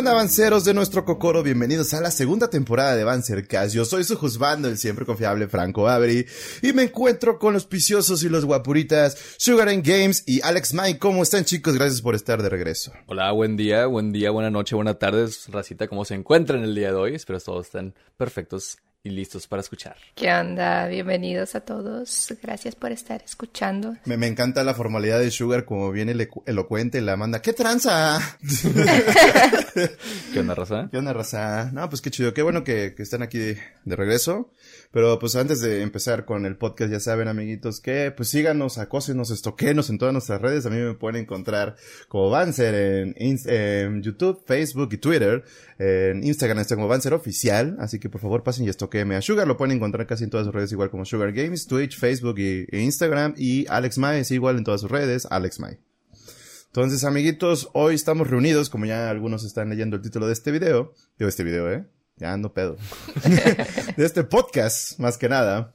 onda, avanceros de nuestro Cocoro? Bienvenidos a la segunda temporada de Avancercast. Yo soy su juzgando, el siempre confiable Franco Avery, y me encuentro con los piciosos y los guapuritas, Sugar and Games y Alex Mike. ¿Cómo están, chicos? Gracias por estar de regreso. Hola, buen día, buen día, buena noche, buena tarde, racita, ¿cómo se encuentran el día de hoy? Espero todos estén perfectos y listos para escuchar. ¿Qué onda? Bienvenidos a todos. Gracias por estar escuchando. Me, me encanta la formalidad de Sugar, como viene elocu elocuente, la manda. ¡Qué tranza! ¿Qué onda, raza? ¿Qué onda, raza? No, pues qué chido. Qué bueno que, que están aquí de, de, regreso. Pero pues antes de empezar con el podcast, ya saben, amiguitos, que pues síganos, acósenos, estoquenos en todas nuestras redes. A mí me pueden encontrar como Banzer en, en YouTube, Facebook y Twitter. En Instagram está como Banzer Oficial. Así que por favor pasen y estoquenme. A Sugar lo pueden encontrar casi en todas sus redes, igual como Sugar Games, Twitch, Facebook y, e Instagram. Y Alex Mae es igual en todas sus redes, Alex Mae. Entonces, amiguitos, hoy estamos reunidos, como ya algunos están leyendo el título de este video. Digo, este video, ¿eh? Ya ando pedo. de este podcast, más que nada.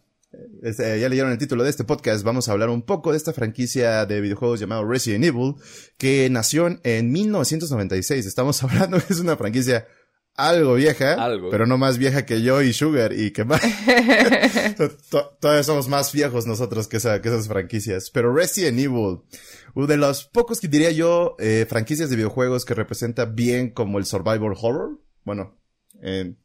Este, ya leyeron el título de este podcast. Vamos a hablar un poco de esta franquicia de videojuegos llamado Resident Evil, que nació en 1996. Estamos hablando que es una franquicia algo vieja, algo. pero no más vieja que yo y Sugar y que más. Todavía somos más viejos nosotros que, esa, que esas franquicias. Pero Resident Evil, uno de los pocos que diría yo, eh, franquicias de videojuegos que representa bien como el survival horror. Bueno, eh,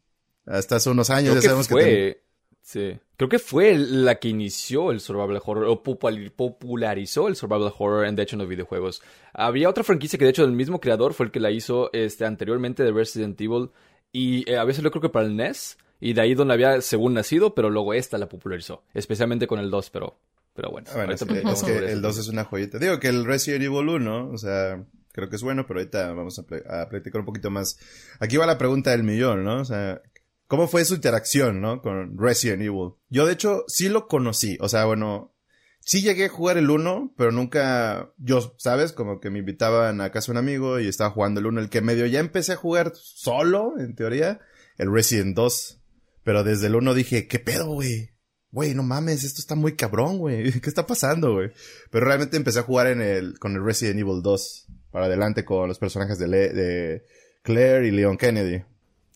hasta hace unos años Creo ya sabemos que fue, que... Sí. Creo que fue la que inició el survival horror o popularizó el survival horror en de hecho en los videojuegos. Había otra franquicia que de hecho el mismo creador fue el que la hizo este anteriormente de Resident Evil y eh, a veces lo creo que para el NES y de ahí donde había según nacido, pero luego esta la popularizó, especialmente con el 2, pero pero bueno. bueno es que, es que el 2 es una joyita. Digo que el Resident Evil 1, o sea, creo que es bueno, pero ahorita vamos a, pl a platicar un poquito más. Aquí va la pregunta del millón, ¿no? O sea, ¿Cómo fue su interacción, no? Con Resident Evil. Yo, de hecho, sí lo conocí. O sea, bueno, sí llegué a jugar el 1, pero nunca, yo, ¿sabes? Como que me invitaban a casa un amigo y estaba jugando el 1. El que medio ya empecé a jugar solo, en teoría, el Resident 2. Pero desde el 1 dije, ¿qué pedo, güey? Güey, no mames, esto está muy cabrón, güey. ¿Qué está pasando, güey? Pero realmente empecé a jugar en el, con el Resident Evil 2. Para adelante con los personajes de, Le de Claire y Leon Kennedy.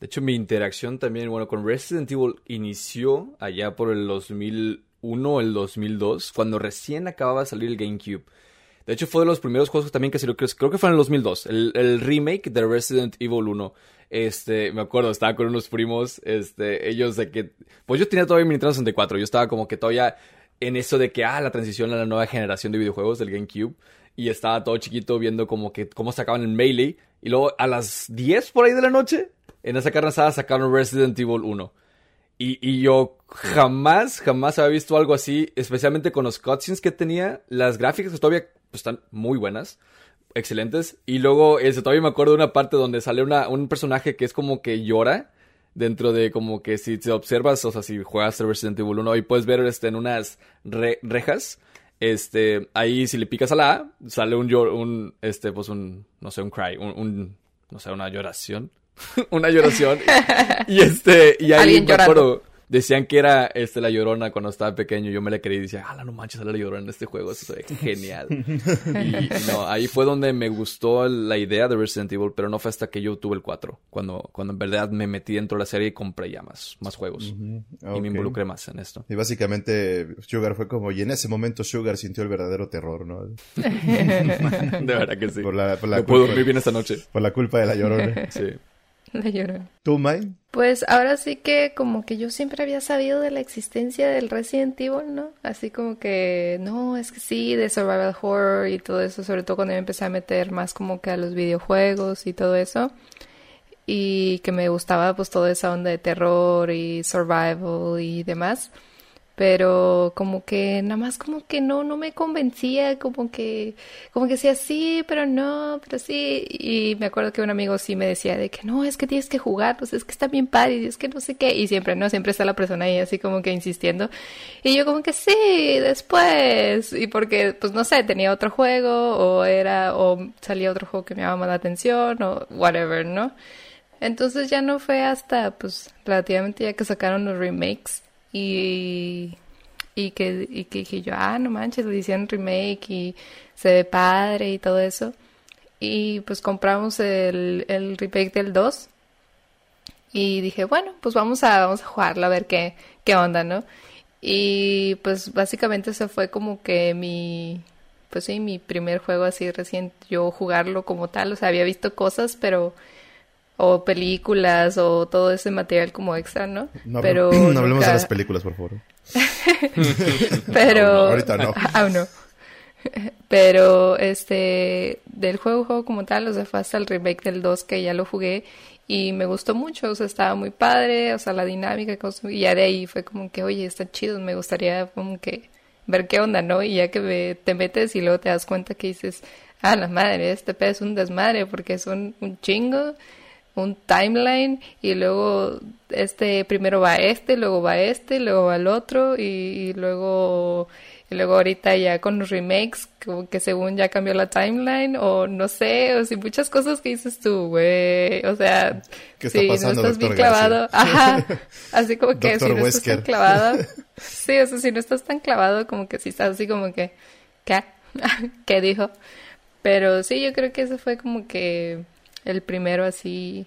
De hecho, mi interacción también, bueno, con Resident Evil inició allá por el 2001 o el 2002, cuando recién acababa de salir el GameCube. De hecho, fue de los primeros juegos también que salió, creo que fue en el 2002, el, remake de Resident Evil 1. Este, me acuerdo, estaba con unos primos, este, ellos de que, pues yo tenía todavía mi Nintendo 64, yo estaba como que todavía en eso de que, ah, la transición a la nueva generación de videojuegos del GameCube. Y estaba todo chiquito viendo como que, cómo sacaban el Melee. Y luego a las 10 por ahí de la noche, en esa carne asada sacaron Resident Evil 1. Y, yo jamás, jamás había visto algo así, especialmente con los cutscenes que tenía. Las gráficas todavía pues, están muy buenas, excelentes. Y luego, este, todavía me acuerdo de una parte donde sale un personaje que es como que llora. Dentro de como que si te observas, o sea, si juegas Resident Evil 1 y puedes ver este, en unas re rejas, este, ahí si le picas a la A, sale un, un este, pues un, no sé, un cry, un no sé, una lloración. una lloración. Y, y, este, y ahí me acuerdo, decían que era este la llorona cuando estaba pequeño. Yo me la creí y decía, ah, no manches, sale la llorona en este juego. Eso es genial. y no, ahí fue donde me gustó la idea de Resident Evil, pero no fue hasta que yo tuve el 4. Cuando, cuando en verdad me metí dentro de la serie y compré ya más, más juegos. Uh -huh. okay. Y me involucré más en esto. Y básicamente Sugar fue como, y en ese momento Sugar sintió el verdadero terror, ¿no? de verdad que sí. Por la, por la no puedo dormir bien esta noche. Por la culpa de la llorona. sí. La llorona. ¿Tú, May? Pues ahora sí que como que yo siempre había sabido de la existencia del Resident Evil, ¿no? Así como que, no, es que sí, de survival horror y todo eso, sobre todo cuando yo empecé a meter más como que a los videojuegos y todo eso. Y que me gustaba pues toda esa onda de terror y survival y demás. Pero como que nada más como que no, no me convencía, como que, como que decía sí, pero no, pero sí. Y me acuerdo que un amigo sí me decía de que no, es que tienes que jugar, pues es que está bien padre, y es que no sé qué. Y siempre, ¿no? Siempre está la persona ahí así como que insistiendo. Y yo como que sí, después. Y porque, pues no sé, tenía otro juego, o era, o salía otro juego que me llamaba la atención, o whatever, ¿no? Entonces ya no fue hasta, pues, relativamente ya que sacaron los remakes y, y, que, y que dije yo, ah, no manches, le hicieron remake y se ve padre y todo eso. y pues compramos el, el remake del 2 y dije, bueno, pues vamos a, vamos a jugarlo a ver qué, qué onda, ¿no? Y pues básicamente se fue como que mi, pues sí, mi primer juego así recién, yo jugarlo como tal, o sea, había visto cosas, pero, o películas, o todo ese material como extra, ¿no? No, pero no hablemos de las películas, por favor. pero... ahorita no. Aún no. Pero, este, del juego, juego como tal, o sea, fue hasta el remake del 2 que ya lo jugué y me gustó mucho, o sea, estaba muy padre, o sea, la dinámica, y ya de ahí fue como que, oye, está chido, me gustaría como que ver qué onda, ¿no? Y ya que te metes y luego te das cuenta que dices, ah, la madre, este pedo es un desmadre porque son un chingo, un timeline, y luego este, primero va este, luego va este, luego va el otro, y luego y luego ahorita ya con los remakes, como que según ya cambió la timeline, o no sé, o si muchas cosas que dices tú, güey. O sea, si no estás bien clavado, ajá. Así como que si no estás tan clavado. Sí, o sea, si no estás tan clavado, como que si estás así como que, ¿qué? ¿Qué dijo? Pero sí, yo creo que ese fue como que el primero así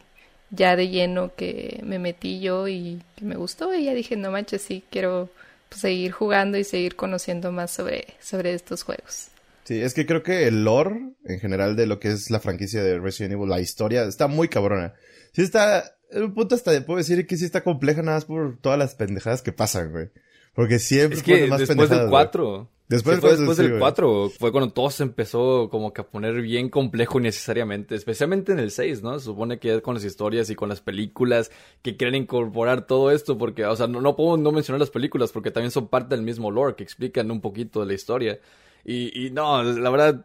ya de lleno que me metí yo y que me gustó y ya dije, no manches, sí, quiero pues, seguir jugando y seguir conociendo más sobre, sobre estos juegos. Sí, es que creo que el lore en general de lo que es la franquicia de Resident Evil, la historia, está muy cabrona. Sí está, en un punto hasta puedo decir que sí está compleja nada más por todas las pendejadas que pasan, güey. Porque siempre es que más después del 4. Después, fue después del 4 fue cuando todo se empezó como que a poner bien complejo innecesariamente, especialmente en el 6, ¿no? Se supone que es con las historias y con las películas que quieren incorporar todo esto porque, o sea, no, no puedo no mencionar las películas porque también son parte del mismo lore que explican un poquito de la historia. Y, y no, la verdad,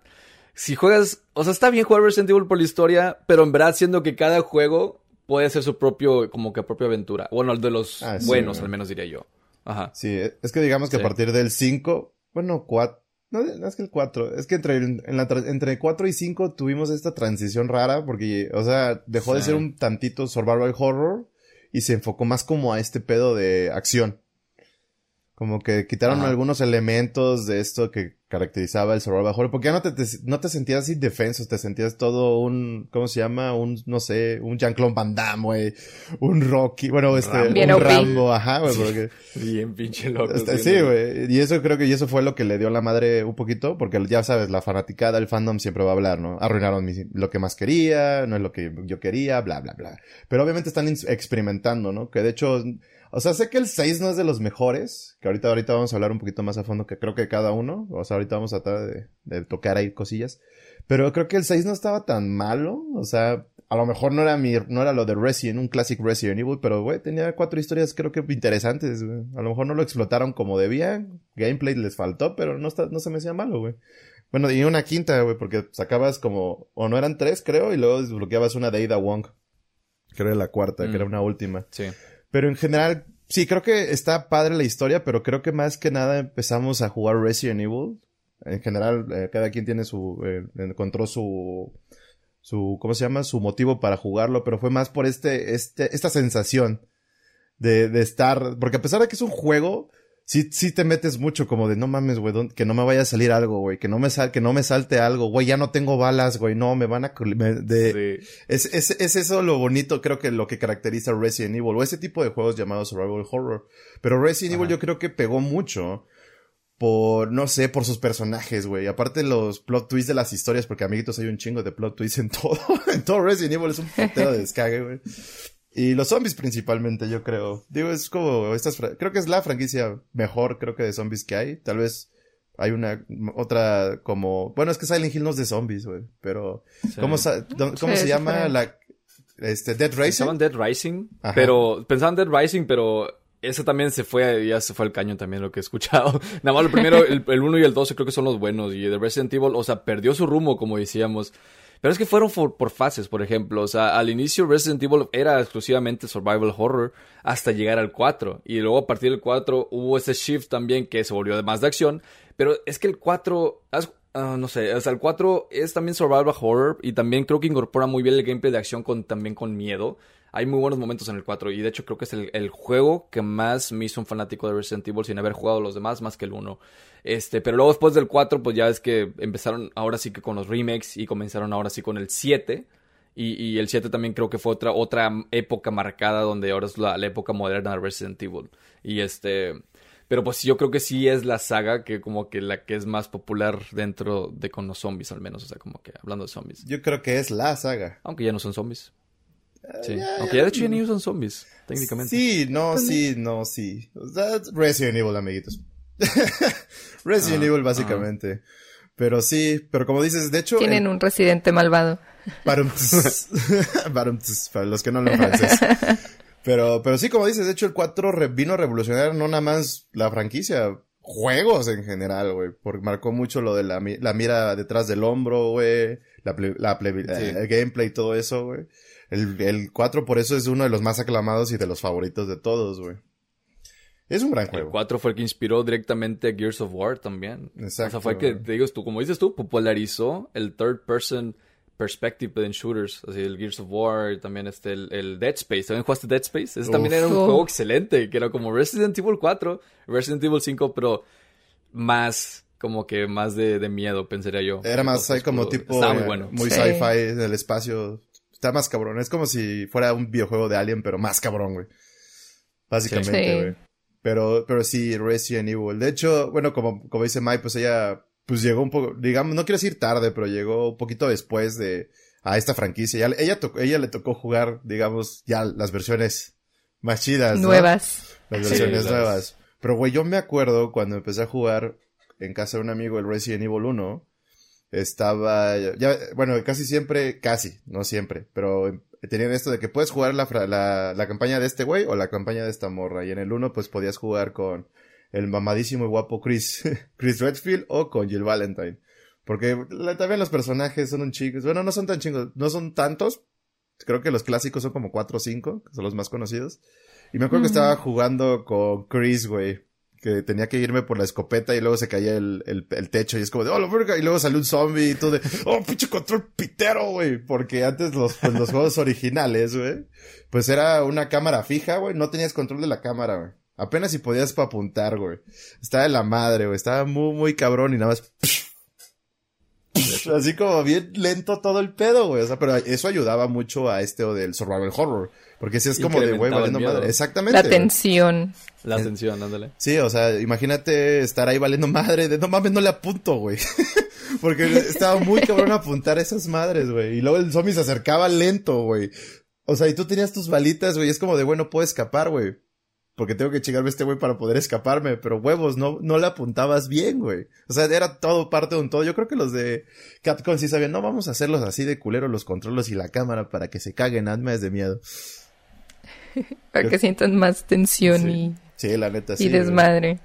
si juegas, o sea, está bien jugar Resident Evil por la historia, pero en verdad siendo que cada juego puede ser su propio, como que propia aventura. Bueno, el de los ah, buenos, al menos diría yo. Ajá. Sí, es que digamos que a partir del 5 bueno, cuatro. No, es que el 4. Es que entre, en la, entre 4 y 5 tuvimos esta transición rara porque, o sea, dejó de ser un tantito survival horror y se enfocó más como a este pedo de acción. Como que quitaron algunos elementos de esto que caracterizaba el survival horror, porque ya no te, no te sentías indefenso, te sentías todo un, ¿cómo se llama? Un, no sé, un Jean-Claude Van Damme, güey, un Rocky, bueno, este, un Rambo, ajá, güey, porque... Bien pinche loco. Este, sí, güey, y eso creo que y eso fue lo que le dio la madre un poquito, porque ya sabes, la fanaticada, el fandom siempre va a hablar, ¿no? Arruinaron lo que más quería, no es lo que yo quería, bla, bla, bla. Pero obviamente están experimentando, ¿no? Que de hecho o sea, sé que el 6 no es de los mejores, que ahorita, ahorita vamos a hablar un poquito más a fondo que creo que cada uno, o sea, ahorita vamos a tratar de, tocar ahí cosillas, pero creo que el 6 no estaba tan malo, o sea, a lo mejor no era mi, no era lo de Resident, un classic Resident Evil, pero güey, tenía cuatro historias creo que interesantes, güey. A lo mejor no lo explotaron como debían, gameplay les faltó, pero no está, no se me hacía malo, güey. Bueno, y una quinta, güey, porque sacabas como, o no eran tres, creo, y luego desbloqueabas una de Ada Wong. Que era la cuarta, que era mm. una última. Sí. Pero en general, sí, creo que está padre la historia, pero creo que más que nada empezamos a jugar Resident Evil. En general, eh, cada quien tiene su, eh, encontró su, su, ¿cómo se llama? Su motivo para jugarlo, pero fue más por este, este, esta sensación de, de estar, porque a pesar de que es un juego, sí, sí te metes mucho como de no mames, güey, que no me vaya a salir algo, güey, que no me sal, que no me salte algo, güey, ya no tengo balas, güey, no, me van a, de, es, es, es, eso lo bonito, creo que lo que caracteriza Resident Evil, o ese tipo de juegos llamados survival horror. Pero Resident Evil yo creo que pegó mucho por, no sé, por sus personajes, güey. Aparte los plot twists de las historias, porque amiguitos hay un chingo de plot twists en todo, en todo Resident Evil es un putero de descague, güey. Y los zombies principalmente, yo creo. Digo, es como estas, creo que es la franquicia mejor, creo que de zombies que hay. Tal vez hay una otra como, bueno, es que Silent Hill no es de zombies, güey, pero ¿cómo, ¿cómo se llama la este Dead Rising? Pensaban Dead Rising, pero pensaban Dead Rising, pero ese también se fue, ya se fue al caño también lo que he escuchado. Nada más lo primero, el, el 1 y el 12 creo que son los buenos y The Resident Evil, o sea, perdió su rumbo como decíamos. Pero es que fueron por, fases, por ejemplo. O sea, al inicio Resident Evil era exclusivamente survival horror hasta llegar al 4. Y luego a partir del 4 hubo ese shift también que se volvió más de acción. Pero es que el 4, ah, no sé, o sea, el 4 es también survival horror y también creo que incorpora muy bien el gameplay de acción con, también con miedo. Hay muy buenos momentos en el 4 y de hecho creo que es el, el, juego que más me hizo un fanático de Resident Evil sin haber jugado los demás más que el 1. Este, pero luego después del 4 pues ya es que empezaron ahora sí que con los remakes y comenzaron ahora sí con el 7. Y, y el 7 también creo que fue otra, otra época marcada donde ahora es la, la época moderna de Resident Evil. Y este... Pero pues yo creo que sí es la saga que como que la que es más popular dentro de con los zombies al menos. O sea, como que hablando de zombies. Yo creo que es la saga. Aunque ya no son zombies. Sí. Aunque ya de hecho ya ni usan zombies, técnicamente. Sí, no, sí, no, sí. Resident Evil, amiguitos. Resident Evil, básicamente. Pero sí, pero como dices, de hecho... Tienen un residente malvado. para los que no hablan francés. Pero, pero sí, como dices, de hecho el 4 re vino a revolucionar no nada más la franquicia, juegos en general, güey. Porque marcó mucho lo de la, la mira detrás del hombro, güey. La, la sí. el gameplay y todo eso, güey. El, el 4 por eso es uno de los más aclamados y de los favoritos de todos, güey. Es un gran juego. El 4 fue el que inspiró directamente a Gears of War también. Exacto. O sea, fue que, te digo, tú, como dices tú, popularizó el third person perspective en shooters, así el Gears of War, también este, el, el Dead Space. ¿También jugaste Dead Space? Ese Uf. también era un juego excelente, que era como Resident Evil 4, Resident Evil 5, pero más, como que más de, de miedo, pensaría yo. Era más ahí como tipo, Estaba muy bueno. Muy sí. sci-fi en el espacio. Está más cabrón. Es como si fuera un videojuego de Alien, pero más cabrón, güey. Básicamente, güey. Sí. Pero, pero sí, Resident Evil. De hecho, bueno, como, como dice Mike, pues ella pues llegó un poco, digamos, no quiero decir tarde, pero llegó un poquito después de a esta franquicia. Ella, ella, tocó, ella le tocó jugar, digamos, ya las versiones más chidas. Nuevas. ¿no? Las versiones sí, nuevas. Pero, güey, yo me acuerdo cuando empecé a jugar en casa de un amigo el Resident Evil 1, estaba, ya, bueno, casi siempre, casi, no siempre, pero tenían esto de que puedes jugar la, la, la campaña de este güey o la campaña de esta morra. Y en el 1, pues podías jugar con el mamadísimo y guapo Chris, Chris Redfield o con Jill Valentine. Porque la, también los personajes son un chicos. Bueno, no son tan chingos, no son tantos. Creo que los clásicos son como cuatro o cinco, que son los más conocidos. Y me acuerdo que estaba jugando con Chris, güey. Que tenía que irme por la escopeta y luego se caía el, el, techo y es como de, oh, la verga. Y luego salió un zombie y todo de, oh, pinche control pitero, güey. Porque antes los, pues, los juegos originales, güey, pues era una cámara fija, güey. No tenías control de la cámara, güey. Apenas si podías para apuntar, güey. Estaba de la madre, güey. Estaba muy, muy cabrón y nada más. Así como bien lento todo el pedo, güey. O sea, pero eso ayudaba mucho a este o del survival horror. Porque si es como de, güey, valiendo madre. Exactamente. La tensión. La tensión, ándale. Sí, o sea, imagínate estar ahí valiendo madre. De no mames, no le apunto, güey. Porque estaba muy cabrón apuntar a esas madres, güey. Y luego el zombie se acercaba lento, güey. O sea, y tú tenías tus balitas, güey. Es como de, bueno, puedo escapar, güey porque tengo que chingarme a este güey para poder escaparme, pero huevos, no, no le apuntabas bien, güey. O sea, era todo parte de un todo. Yo creo que los de Capcom sí sabían, no vamos a hacerlos así de culero los controles y la cámara para que se caguen es de miedo. Para que sientan más tensión sí. y... Sí, la neta, sí. Y desmadre.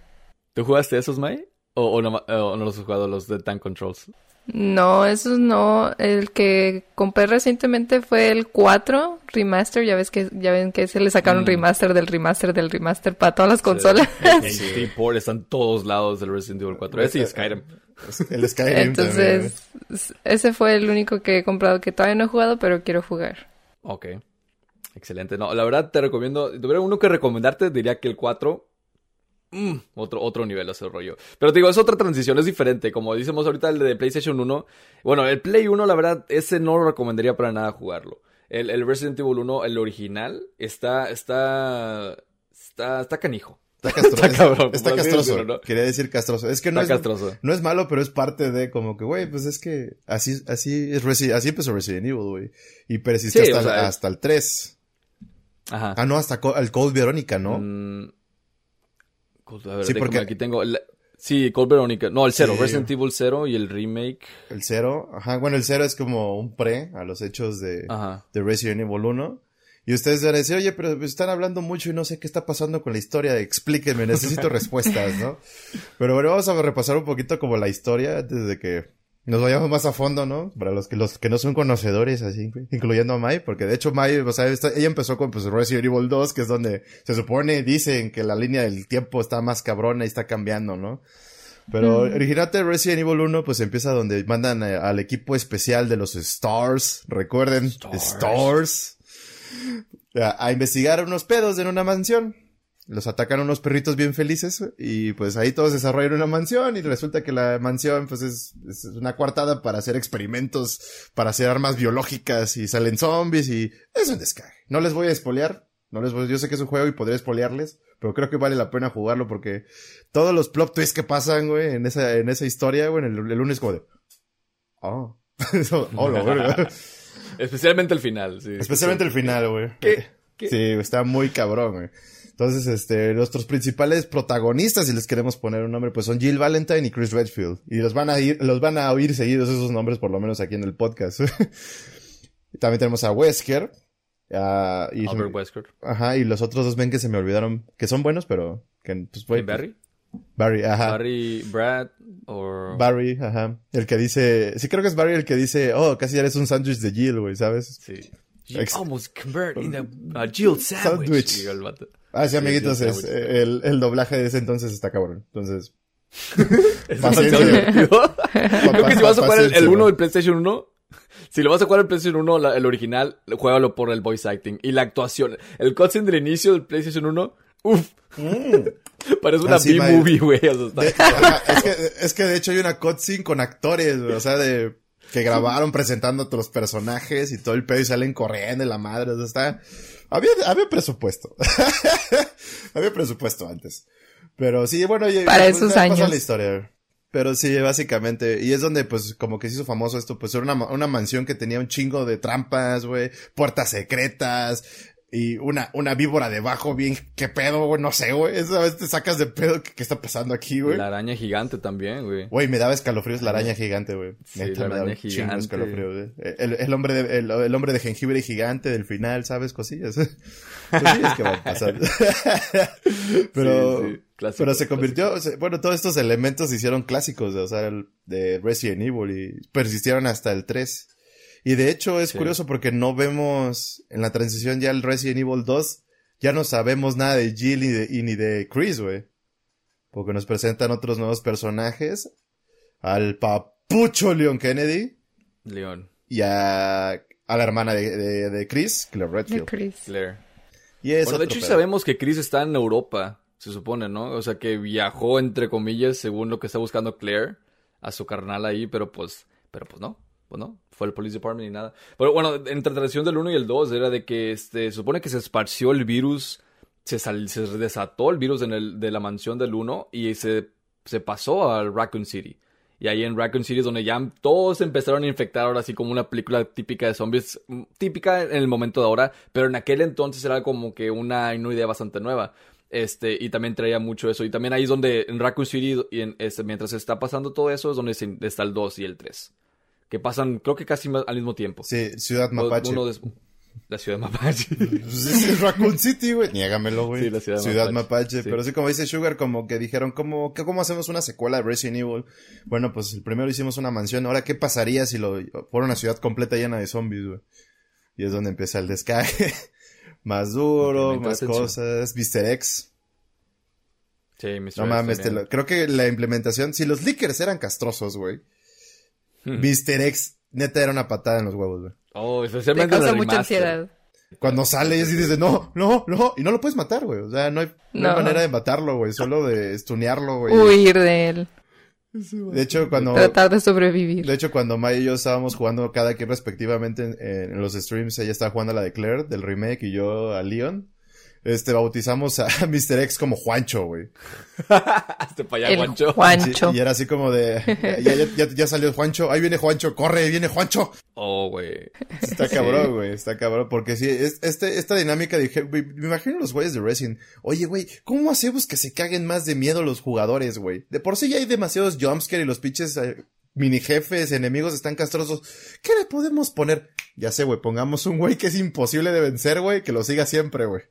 ¿Tú jugaste esos, May? ¿O, o, no, o no los has jugado los de Tank Controls? No, esos no. El que compré recientemente fue el 4 remaster. Ya ves que ya ven que se le sacaron mm. remaster del remaster del remaster para todas las consolas. Sí. Por están todos lados del Resident Evil 4. Ese y Skyrim. El Skyrim Entonces, también. ese fue el único que he comprado que todavía no he jugado, pero quiero jugar. Ok. Excelente. No, la verdad te recomiendo. Si tuviera uno que recomendarte, diría que el 4 Mm, otro, otro nivel ese rollo. Pero te digo, es otra transición, es diferente. Como decimos ahorita el de PlayStation 1. Bueno, el Play 1, la verdad, ese no lo recomendaría para nada jugarlo. El, el Resident Evil 1, el original, está, está, está, está canijo. Está, castro está, cabrón, está castroso. Decirlo, ¿no? Quería decir castroso. Es que no está es, castroso. no es malo, pero es parte de como que, güey, pues es que así, así es así empezó Resident Evil, güey. Y persiste sí, hasta, o sea, hasta el 3. Ajá. Ah, no, hasta el Cold Verónica, ¿no? Mm, a ver, sí, porque aquí tengo. Sí, Cold Veronica. No, el cero. Sí. Resident Evil 0 y el remake. El cero. Ajá. Bueno, el cero es como un pre a los hechos de, Ajá. de Resident Evil 1. Y ustedes van a decir, oye, pero están hablando mucho y no sé qué está pasando con la historia. Explíquenme, necesito respuestas, ¿no? Pero bueno, vamos a repasar un poquito como la historia antes de que nos vayamos más a fondo, ¿no? Para los que los que no son conocedores, así, incluyendo a Mai, porque de hecho Mai, o sea, ella empezó con pues Resident Evil 2, que es donde se supone, dicen que la línea del tiempo está más cabrona y está cambiando, ¿no? Pero mm. originate Resident Evil 1, pues empieza donde mandan a, al equipo especial de los Stars, recuerden, Stars. Stars a, a investigar unos pedos en una mansión. Los atacan unos perritos bien felices y pues ahí todos desarrollan una mansión y resulta que la mansión pues es, es una coartada para hacer experimentos, para hacer armas biológicas y salen zombies y es un descargue. No les voy a espolear, no les voy, yo sé que es un juego y podría espolearles, pero creo que vale la pena jugarlo porque todos los plot twists que pasan, güey, en esa, en esa historia, güey, el, el lunes como de, oh, oh, lo. Especialmente el final, sí. Especialmente el final, güey. ¿Qué? ¿Qué? Sí, está muy cabrón, güey. Entonces, este, nuestros principales protagonistas, si les queremos poner un nombre, pues son Jill Valentine y Chris Redfield. Y los van a ir, los van a oír seguidos esos nombres, por lo menos aquí en el podcast. También tenemos a Wesker. ah, y Albert Wesker. Ajá, y los otros dos ven que se me olvidaron, que son buenos, pero que, pues, Barry. Barry, ajá. Barry Brad o Barry, ajá. El que dice, sí creo que es Barry el que dice, oh, casi eres un sándwich de Jill, güey, ¿sabes? Sí. You almost convert in a, a Jill sandwich. Sandwich. Ah, sí, amiguitos, es, eh, el, el doblaje de ese entonces está cabrón. Entonces, Es demasiado divertido. Creo que si vas a jugar el, el Paciencia, 1 güey. del PlayStation 1, si lo vas a jugar el PlayStation 1, la- el original, juégalo por el voice acting. Y la actuación. El cutscene del inicio del PlayStation 1, uff, parece una B-movie, güey. es, que, es que de hecho hay una cutscene con actores, güey, o sea, de que grabaron presentando a otros personajes y todo el pedo y salen corriendo y la madre, o sea, está... Había, había presupuesto. había presupuesto antes. Pero sí, bueno, ya- Para esos ya años. la historia. Pero sí, básicamente, y es donde pues como que se hizo famoso esto, pues era una, una mansión que tenía un chingo de trampas, güey, puertas secretas, y una, una víbora debajo, bien, qué pedo, güey, no sé, güey, esa vez te sacas de pedo, ¿qué, qué está pasando aquí, güey? la araña gigante también, güey. Güey, me daba escalofríos la araña gigante, güey. Sí, la me daba araña chingo de gigante. escalofríos, güey. El, el hombre de, el, el hombre de jengibre gigante del final, ¿sabes? Cosillas. Cosillas que van a pasar. pero, Sí, sí, clásico, pero se convirtió, bueno, todos estos elementos se hicieron clásicos, o sea, el, de Resident Evil y persistieron hasta el 3. Y de hecho es Sí. curioso porque no vemos en la transición ya el Resident Evil 2, ya no sabemos nada de Jill ni de, y ni de Chris, güey. Porque nos presentan otros nuevos personajes. Al papucho Leon Kennedy León, y a, a la hermana de, de, de Chris, Claire De Redfield. Chris. Claire. Y es Bueno, de hecho pedo. sabemos que Chris está en Europa, se supone, ¿no? O sea, que viajó, entre comillas, según lo que está buscando Claire, a su carnal ahí, pero pues, pero pues no, pues no, fue el Police Department ni nada. Pero bueno, entre la tradición del 1 y el 2 era de que, este, se supone que se esparció el virus, se, sal- se desató el virus en el, de la mansión del 1 y se, se pasó al Raccoon City. Y ahí en Raccoon City es donde ya todos empezaron a infectar ahora así como una película típica de zombies, mm, típica en el momento de ahora, pero en aquel entonces era como que una, una idea bastante nueva. Este, y también traía mucho eso. Y también ahí es donde en Raccoon City, y en, este, mientras está pasando todo eso, es donde está el 2 y el 3. Que pasan, creo que casi al mismo tiempo. Sí, Ciudad Mapache. uno des- la ciudad de Mapache. Pues es, Raccoon City, güey. Niégamelo, güey. Sí, la Ciudad Ciudad Mapache. Mapache. Sí. Pero sí, como dice Sugar, como que dijeron, ¿cómo, qué- ¿cómo hacemos una secuela de Resident Evil? Bueno, pues el primero hicimos una mansión. Ahora, ¿qué pasaría si lo fuera una ciudad completa llena de zombies, güey? Y es donde empieza el descaje. más duro, más atención. cosas. Mr. X. Sí, Mr. No mames, lo- creo que la implementación, si los leakers eran castrosos, güey. Hmm. Mr. X, neta, era una patada en los huevos, güey. Oh, Te especialmente en causa mucha ansiedad. Cuando sale y así dice, no, no, no, y no lo puedes matar, güey. O sea, no hay, no hay manera de matarlo, güey. Solo de estunearlo, güey. Huir de él. De hecho, cuando, Tratar de sobrevivir. de hecho, cuando Maya y yo estábamos jugando cada quien respectivamente en, en los streams, ella estaba jugando a la de Claire del remake y yo a Leon. Este, bautizamos a Mr. X como Juancho, güey. Este para allá, El Juancho. Juancho. y era así como de, ya, ya, ya, ya salió Juancho, ahí viene Juancho, corre, ahí viene Juancho. Oh, güey. Está cabrón, güey, está cabrón, porque sí, es, este, esta dinámica dije, güey, me imagino los güeyes de Resident. Oye, güey, ¿cómo hacemos que se caguen más de miedo los jugadores, güey? De por sí ya hay demasiados jumpscare y los pinches eh, mini jefes, enemigos están castrosos. ¿Qué le podemos poner? Ya sé, güey, pongamos un güey que es imposible de vencer, güey, que lo siga siempre, güey.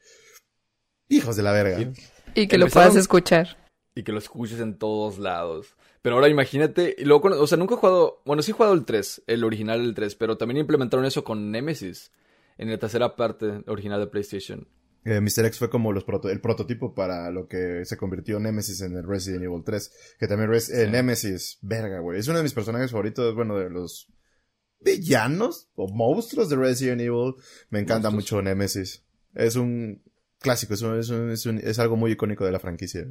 Hijos de la verga. Y- Y que lo puedas escuchar. y que lo escuches en todos lados. Pero ahora imagínate, y luego, con- o sea, nunca he jugado, bueno, sí he jugado el 3, el original del 3, pero también implementaron eso con Nemesis, en la tercera parte original de PlayStation. Eh, Mr. X fue como los proto- el prototipo para lo que se convirtió Nemesis en el Resident Evil 3. Que también Res- eh, Sí. Nemesis, verga, güey. Es uno de mis personajes favoritos, bueno, de los villanos o monstruos de Resident Evil, me encanta mucho Nemesis. Es un clásico, es, un, es, un, es, un, es, algo muy icónico de la franquicia.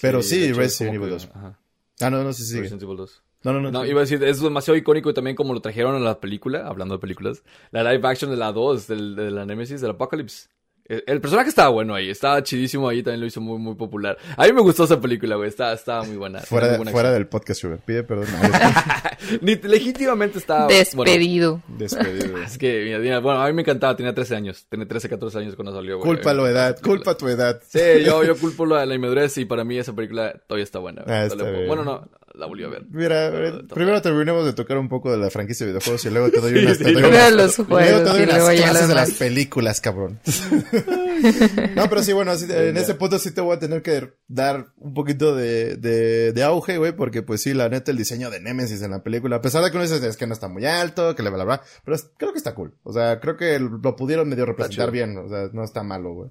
Pero sí, sí Resident Evil 2. Ajá. Ah, no, no, sí, sí. Resident Evil 2. No, no, no. No, iba a decir, es demasiado icónico y también como lo trajeron en la película, hablando de películas, la live action de la 2, del, de la Nemesis, del Apocalypse. El personaje estaba bueno ahí, estaba chidísimo ahí, también lo hizo muy, muy popular. A mí me gustó esa película, güey, estaba, estaba muy buena. Fuera, muy buena fuera del podcast, Sugar, pide perdón. Ni, legítimamente estaba... Despedido. Bueno, despedido. es que, mira, bueno, a mí me encantaba, tenía 13 años, tenía 13, 14 años cuando salió, güey. Culpa la edad, culpa tu edad. Sí, yo, yo culpo la, la inmadurez y para mí esa película todavía está buena. Ah, está bien. Bueno, no, la volví a ver. Mira, primero terminemos de tocar un poco de la franquicia de videojuegos y luego te doy unas... Te doy unas, de los juegos, luego te doy unas clases de las películas, cabrón. no, pero sí, bueno, así, en ese punto sí te voy a tener que dar un poquito de, de, de auge, güey, porque pues sí, la neta, el diseño de Nemesis en la película, a pesar de que uno dice es que no está muy alto, que le bla, bla, pero es, creo que está cool. O sea, creo que lo pudieron medio representar bien, o sea, no está malo, güey.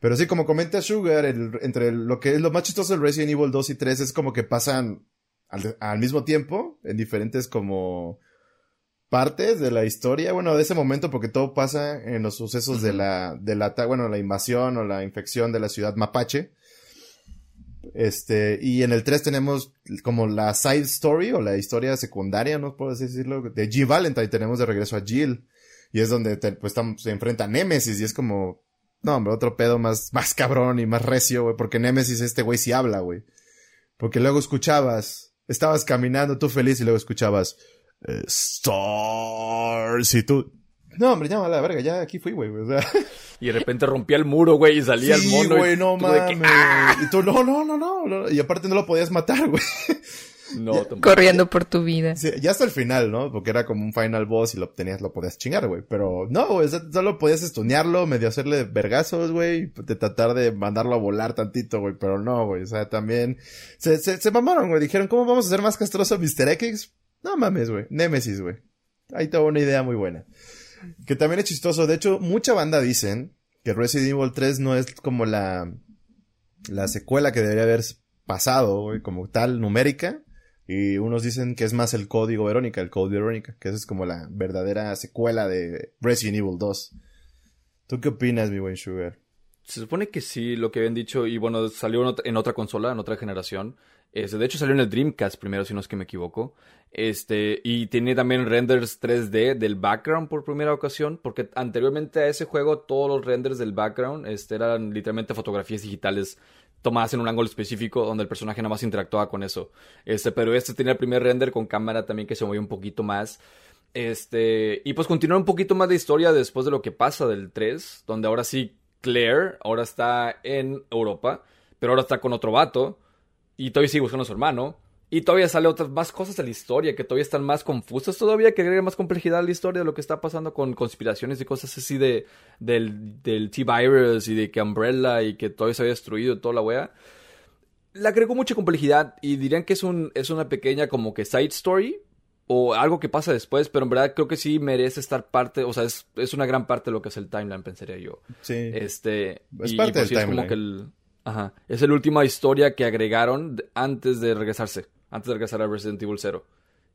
Pero sí, como comenta Sugar, el, entre lo que es lo más chistoso del Resident Evil 2 y 3 es como que pasan al, al mismo tiempo, en diferentes como partes de la historia, bueno, de ese momento, porque todo pasa en los sucesos de la, de la, bueno, la invasión o la infección de la ciudad mapache. Este, y en el 3 tenemos como la side story o la historia secundaria, no puedo decirlo, de G. Valentine, tenemos de regreso a Jill. Y es donde pues se enfrenta a Nemesis y es como, no, hombre, otro pedo más, más cabrón y más recio, güey, porque Nemesis este güey sí habla, güey. Porque luego escuchabas, estabas caminando tú feliz y luego escuchabas, eh, Stars y tú. No, hombre, ya a la verga, ya aquí fui, güey. O sea. Y de repente rompía el muro, güey, y salía sí, el mono. güey, y no mames. Que, ¡ah! Y tú, no, no, no, no, no. Y aparte no lo podías matar, güey. No, Corriendo por tu vida. Sí, ya hasta el final, ¿no? Porque era como un final boss y lo tenías, lo podías chingar, güey. Pero no, güey, solo podías estunearlo, medio hacerle vergazos, güey, de tratar de mandarlo a volar tantito, güey. Pero no, güey, o sea, también se, se, se mamaron, güey. Dijeron, ¿cómo vamos a hacer más castroso a Mr. X? No mames, güey. Nemesis, güey. Ahí tengo una idea muy buena. Que también es chistoso. De hecho, mucha banda dicen que Resident Evil 3 no es como la, la secuela que debería haber pasado, güey, como tal, numérica. Y unos dicen que es más el código Verónica, el Code Verónica, que esa es como la verdadera secuela de Resident Evil 2. ¿Tú qué opinas, mi buen Sugar? Se supone que sí, lo que habían dicho, y bueno, salió en otra consola, en otra generación. Este, de hecho salió en el Dreamcast primero, si no es que me equivoco. Este, y tiene también renders 3D del background por primera ocasión, porque anteriormente a ese juego todos los renders del background este, eran literalmente fotografías digitales tomadas en un ángulo específico donde el personaje nada más interactuaba con eso. Este, pero este tenía el primer render con cámara también que se movía un poquito más. Este, y pues continúa un poquito más de historia después de lo que pasa del 3, donde ahora sí Claire ahora está en Europa, pero ahora está con otro vato y todavía sigue buscando a su hermano. Y todavía sale otras más cosas de la historia que todavía están más confusas todavía, que agrega más complejidad a la historia de lo que está pasando con conspiraciones y cosas así de del, del T-Virus y de que Umbrella y que todavía se había destruido toda la wea. Le agregó mucha complejidad y dirían que es, un, es una pequeña como que side story o algo que pasa después, pero en verdad creo que sí merece estar parte, o sea, es, es una gran parte de lo que es el timeline, pensaría yo. Sí. Este, Es y, parte y pues del sí, es como timeline. que el, ajá, es la última historia que agregaron antes de regresarse, antes de regresar a Resident Evil 0,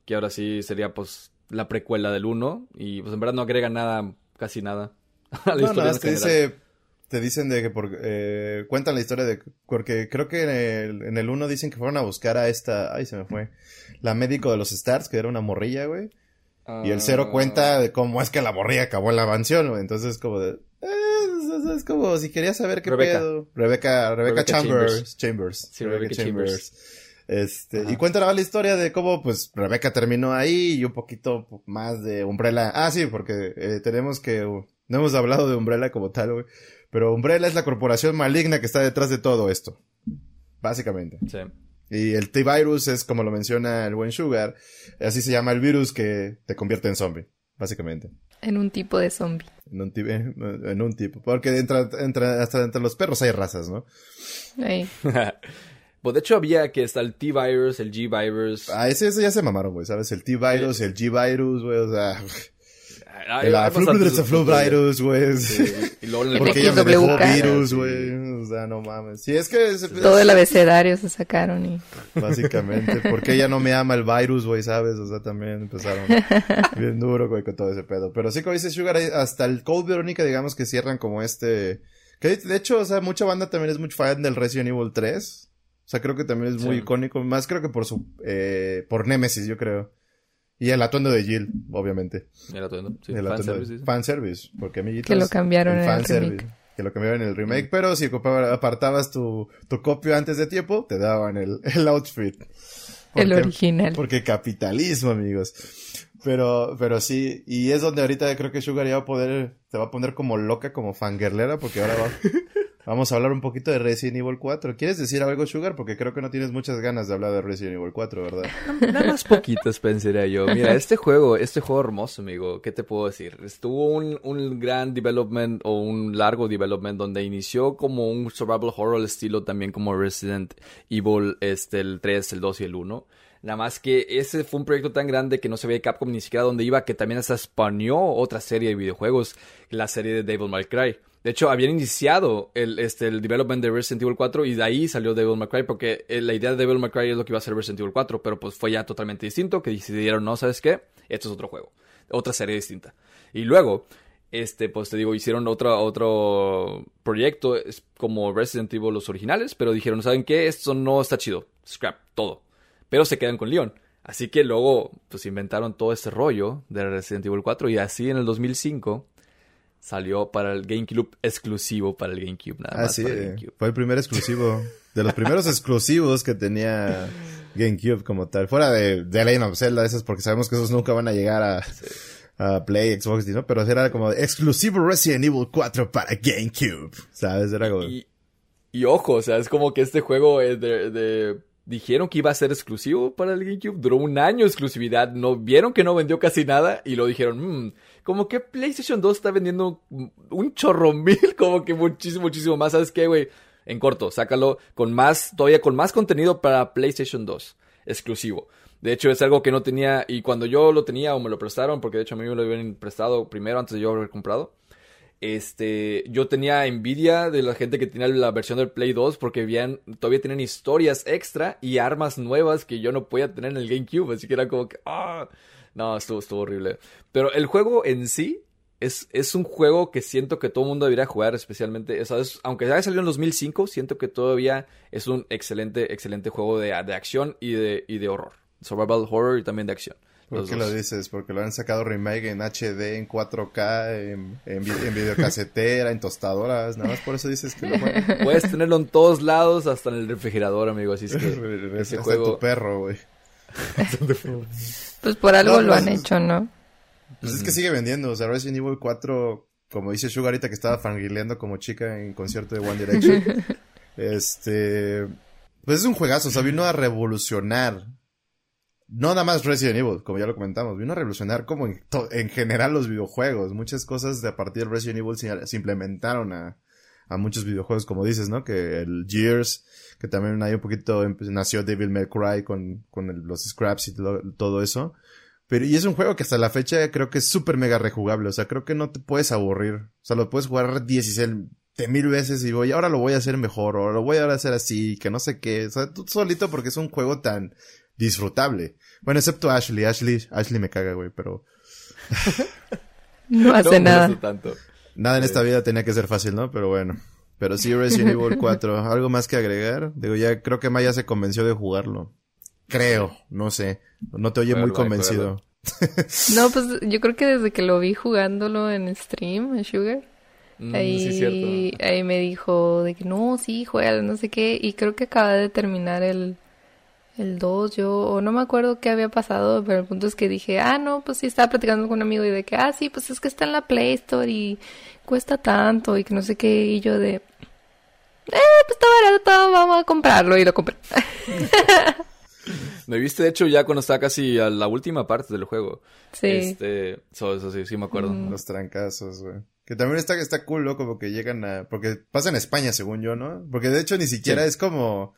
que ahora sí sería pues la precuela del 1 y pues en verdad no agrega nada, casi nada a la No, historia nada, te dice, te dicen de que por, eh, cuentan la historia de, porque creo que en el, en el uno dicen que fueron a buscar a esta, ay se me fue, la médico de los Stars, que era una morrilla, güey, y el cero Ah, cuenta de cómo es que la morrilla acabó en la mansión, güey, entonces como de, eh, es, como si quería saber qué Rebeca. pedo. Rebeca, Rebeca, Rebeca Chambers, Chambers, Sí, Rebeca Este, Ajá. y cuéntanos la historia de cómo, pues, Rebeca terminó ahí y un poquito más de Umbrella. Ah, sí, porque eh, tenemos que, uh, no hemos hablado de Umbrella como tal, güey. Pero Umbrella es la corporación maligna que está detrás de todo esto. Básicamente. Sí. Y el T-Virus es, como lo menciona el buen Sugar, así se llama el virus que te convierte en zombie. Básicamente. En un tipo de zombie. En un, eh, en un tipo. Porque entra, entra, hasta entre los perros hay razas, ¿no? Ahí. pues de hecho había que está el T-Virus, el G-Virus. Ah, ese, ese ya se mamaron, güey, ¿sabes? El T-Virus, el G-Virus, güey, o sea... La Virus, güey. Y luego el Porque ella me dejó virus, güey. O sea, no mames. Sí, es que... Todo el abecedario se sacaron y... Básicamente. Porque ella no me ama el virus, güey, ¿sabes? O sea, también empezaron bien duro, güey, con todo ese pedo. Pero sí, como dice Sugar, hasta el Cold Veronica, digamos que cierran como este... Que de hecho, o sea, mucha banda también es muy fan del Resident Evil 3. O sea, creo que también es muy icónico. Más creo que por su... Eh, por Nemesis, yo creo. Y el atuendo de Jill, obviamente. El atuendo, sí. El fanservice. Fanservice, porque amiguitos. Que lo cambiaron en el remake. Que lo cambiaron en el remake, pero si apartabas tu, tu copio antes de tiempo, te daban el, el outfit. el original. Porque capitalismo, amigos. Pero, pero sí, y es donde ahorita creo que Sugar ya va a poder, te va a poner como loca, como fangirlera, porque ahora va, Vamos a hablar un poquito de Resident Evil 4. ¿Quieres decir algo, Sugar? Porque creo que no tienes muchas ganas de hablar de Resident Evil 4, ¿verdad? Nada más poquitos pensaría yo. Mira, este juego, este juego hermoso, amigo, ¿qué te puedo decir? Estuvo un, un gran development o un largo development donde inició como un survival horror estilo también como Resident Evil, este, el 3, el 2 y el 1. Nada más que ese fue un proyecto tan grande que no se veía Capcom ni siquiera dónde iba, que también hasta españó otra serie de videojuegos, la serie de Devil May Cry. De hecho, habían iniciado el, este, el development de Resident Evil 4 y de ahí salió Devil May Cry porque eh, la idea de Devil May Cry es lo que iba a ser Resident Evil 4, pero pues fue ya totalmente distinto, que decidieron, no, ¿sabes qué? Esto es otro juego, otra serie distinta. Y luego, este, pues te digo, hicieron otro, otro proyecto como Resident Evil los originales, pero dijeron, ¿saben qué? Esto no está chido, scrap, todo. Pero se quedan con Leon. Así que luego, pues inventaron todo este rollo de Resident Evil 4 y así en el 2005 salió para el GameCube exclusivo para el GameCube, nada ah, más. sí, fue el primer exclusivo. De los primeros exclusivos que tenía GameCube como tal. Fuera de, de Legend of Zelda, esas porque sabemos que esos nunca van a llegar a, a Play, Xbox, ¿no? Pero era como exclusivo Resident Evil 4 para GameCube. ¿Sabes? Era como... Y, y ojo, o sea, es como que este juego es de, de dijeron que iba a ser exclusivo para el GameCube, duró un año exclusividad, no vieron que no vendió casi nada y lo dijeron, mmm, como que PlayStation 2 está vendiendo un chorro mil, como que muchísimo, muchísimo más, ¿sabes qué, güey? En corto, sácalo con más, todavía con más contenido para PlayStation 2, exclusivo. De hecho, es algo que no tenía, y cuando yo lo tenía o me lo prestaron, porque de hecho a mí me lo habían prestado primero antes de yo haber comprado, este, yo tenía envidia de la gente que tenía la versión del Play 2 porque todavía tienen historias extra y armas nuevas que yo no podía tener en el GameCube, así que era como que, ah, no, estuvo, estuvo horrible. Pero el juego en sí es, es un juego que siento que todo el mundo debería jugar, especialmente, aunque haya salido en 2005, siento que todavía es un excelente, excelente juego de, de acción y de, y de horror. Survival horror y también de acción. ¿Por qué lo dices? Porque lo han sacado remake en HD, en 4K, en, en, videocasetera, en tostadoras. Nada más por eso dices que lo Puedes tenerlo en todos lados, hasta en el refrigerador, amigo. Así es que ese juego... tu perro, güey. Pues por algo lo han hecho, ¿no? Pues es que sigue vendiendo. O sea, Resident Evil 4, como dice Sugarita que estaba fangileando como chica en concierto de One Direction. este... Pues es un juegazo, o sea, vino a revolucionar no nada más Resident Evil, como ya lo comentamos, vino a revolucionar como en, general los videojuegos. Muchas cosas de a partir de Resident Evil se, implementaron a, a, muchos videojuegos, como dices, ¿no? Que el Gears, que también hay un poquito, nació Devil May Cry con, con los scraps y todo, eso. Pero, y es un juego que hasta la fecha creo que es súper mega rejugable. O sea, creo que no te puedes aburrir. O sea, lo puedes jugar 16 mil veces y voy, ahora lo voy a hacer mejor, o lo voy a hacer así, que no sé qué. O sea, tú solito porque es un juego tan disfrutable. Bueno, excepto Ashley. Ashley, Ashley me caga, güey, pero... no hace nada. Nada en esta vida tenía que ser fácil, ¿no? Pero bueno. Pero sí, Resident Evil 4. ¿Algo más que agregar? Digo, ya creo que Maya se convenció de jugarlo. Creo, no sé. No te oye muy convencido. no, pues yo creo que desde que lo vi jugándolo en stream, en Sugar, mm, ahí, ahí me dijo de que no, sí, juega, no sé qué. Y creo que acaba de terminar el, el 2, yo, o no me acuerdo qué había pasado, pero el punto es que dije, ah, no, pues sí, estaba platicando con un amigo y de que, ah, sí, pues es que está en la Play Store y cuesta tanto y que no sé qué, y yo de, eh, pues está barato, vamos a comprarlo y lo compré. me viste, de hecho, ya cuando estaba casi a la última parte del juego. Sí. Este, eso, sí, sí me acuerdo. Los trancazos, güey. Que también está, está cool, ¿no? Como que llegan a... Porque pasa en España, según yo, ¿no? Porque de hecho ni siquiera es como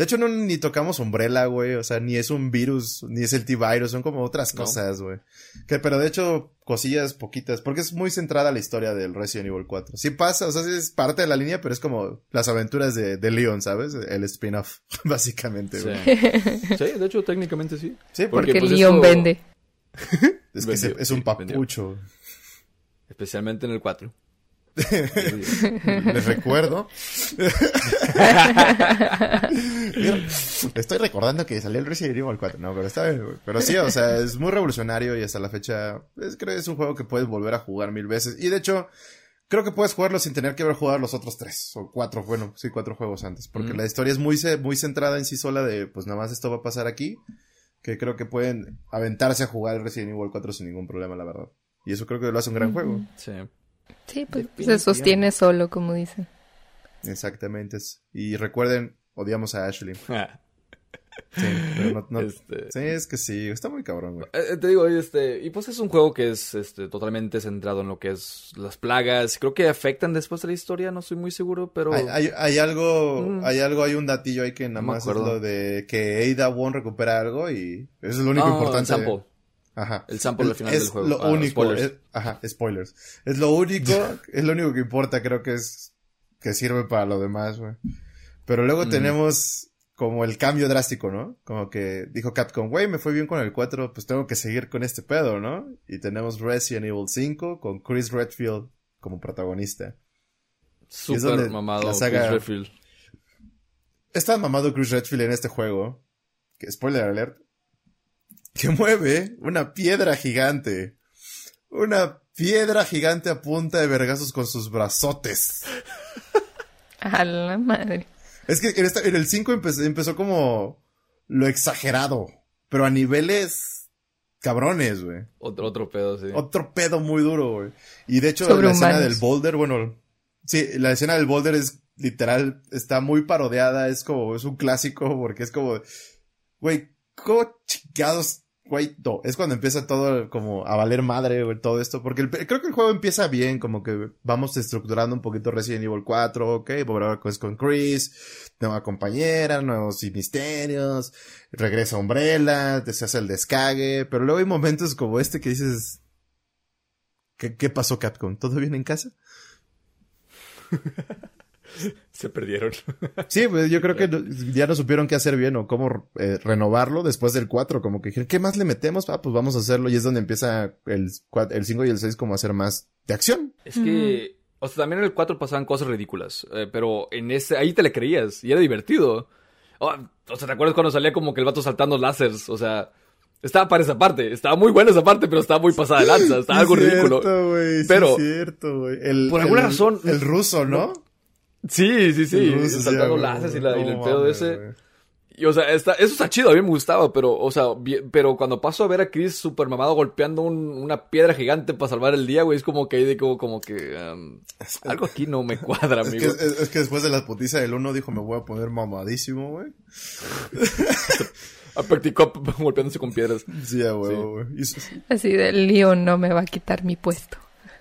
De hecho, no ni tocamos Umbrella, güey. O sea, ni es un virus, ni es el T-Virus. Son como otras No. cosas, güey. Que, pero de hecho, cosillas poquitas. Porque es muy centrada la historia del Resident Evil 4. Sí pasa, o sea, sí es parte de la línea, pero es como las aventuras de, de Leon, ¿sabes? El spin-off, básicamente, Sí. güey. Sí, de hecho, técnicamente sí. Sí, Porque, Porque pues, Leon vende. es que Vendió, es un sí, vendió. papucho. Especialmente en el 4. Les recuerdo. Estoy recordando que salió el Resident Evil 4, no, pero está bien, güey. Pero sí, o sea, es muy revolucionario y hasta la fecha, es, creo que es un juego que puedes volver a jugar mil veces. Y de hecho, creo que puedes jugarlo sin tener que haber jugado los otros tres o cuatro, bueno, sí, cuatro juegos antes. Porque Mm. la historia es muy centrada en sí sola de, pues nada más esto va a pasar aquí. Que creo que pueden aventarse a jugar el Resident Evil 4 sin ningún problema, la verdad. Y eso creo que lo hace un gran juego. Sí. Sí, pues se sostiene solo, como dicen. Exactamente. Y recuerden, odiamos a Ashley. Sí, pero no, no- Este- Sí, es que sí, está muy cabrón, güey. Eh, te digo, este, y pues es un juego que es este, totalmente centrado en lo que es las plagas. Creo que afectan después de la historia, no estoy muy seguro, pero... Hay, hay, hay algo, Mm. hay algo, hay un datillo ahí que nada No más es lo de que Ada Wong recupera algo y eso es lo único Ah, importante. El sample. Ajá. El sample al final es del juego. lo Ah, único, spoilers. es- ajá, spoilers. Es lo único, es lo único que importa, creo que es que sirve para lo demás, güey. Pero luego Mm. tenemos como el cambio drástico, ¿no? Como que dijo Capcom, güey, me fue bien con el 4, pues tengo que seguir con este pedo, ¿no? Y tenemos Resident Evil 5 con Chris Redfield como protagonista. Súper mamado. la saga- Chris Redfield. Está mamado Chris Redfield en este juego. Que, spoiler alert. Que mueve una piedra gigante. Una piedra gigante a punta de vergazos con sus brazotes. A la madre. Es que en, esta- en el 5 empezó, empezó como lo exagerado. Pero a niveles cabrones, güey. Otro, otro pedo, sí. Otro pedo muy duro, güey. Y de hecho, la escena del boulder, bueno, sí, la escena del boulder es literal, está muy parodiada, es como, es un clásico, porque es como, güey, ¿cómo chingados, es cuando empieza todo como a valer madre, todo esto, porque creo que el juego empieza bien, como que vamos estructurando un poquito Resident Evil 4, ok, volver a pues con Chris, nueva compañera, nuevos misterios, regresa Umbrella, te se hace el descague, pero luego hay momentos como este que dices, ¿qué, qué pasó Capcom? ¿Todo bien en casa? Se perdieron. Sí, pues yo creo que ya no supieron qué hacer bien o cómo eh, renovarlo después del 4, como que dijeron, ¿qué más le metemos? Ah, pues vamos a hacerlo y es donde empieza el, cua- el 5 y el 6 como a hacer más de acción. Es que, o sea, también en el 4 pasaban cosas ridículas, eh, pero en ese, ahí te le creías y era divertido. Oh, o sea, ¿te acuerdas cuando salía como que el vato saltando lásers? O sea, estaba para esa parte, estaba muy buena esa parte, pero estaba muy pasada de lanza, estaba algo Sí ridículo. Cierto, Pero- es cierto, güey. Por alguna el- razón- El ruso, ¿no? Sí, sí, sí, sí, saltando güey. láseres y, la, y el pedo mames, ese. güey. Y, o sea, está, eso está chido, a mí me gustaba, pero, o sea, bi- pero cuando paso a ver a Chris super mamado golpeando un- una piedra gigante para salvar el día, güey, es como que ahí de como, como que, um, algo aquí no me cuadra, Es que, amigo. es, es que después de la putiza del 1 dijo, me voy a poner mamadísimo, güey. A practicó golpeándose con piedras. Sí, a huevo, güey. Y su- Así de Leon no me va a quitar mi puesto.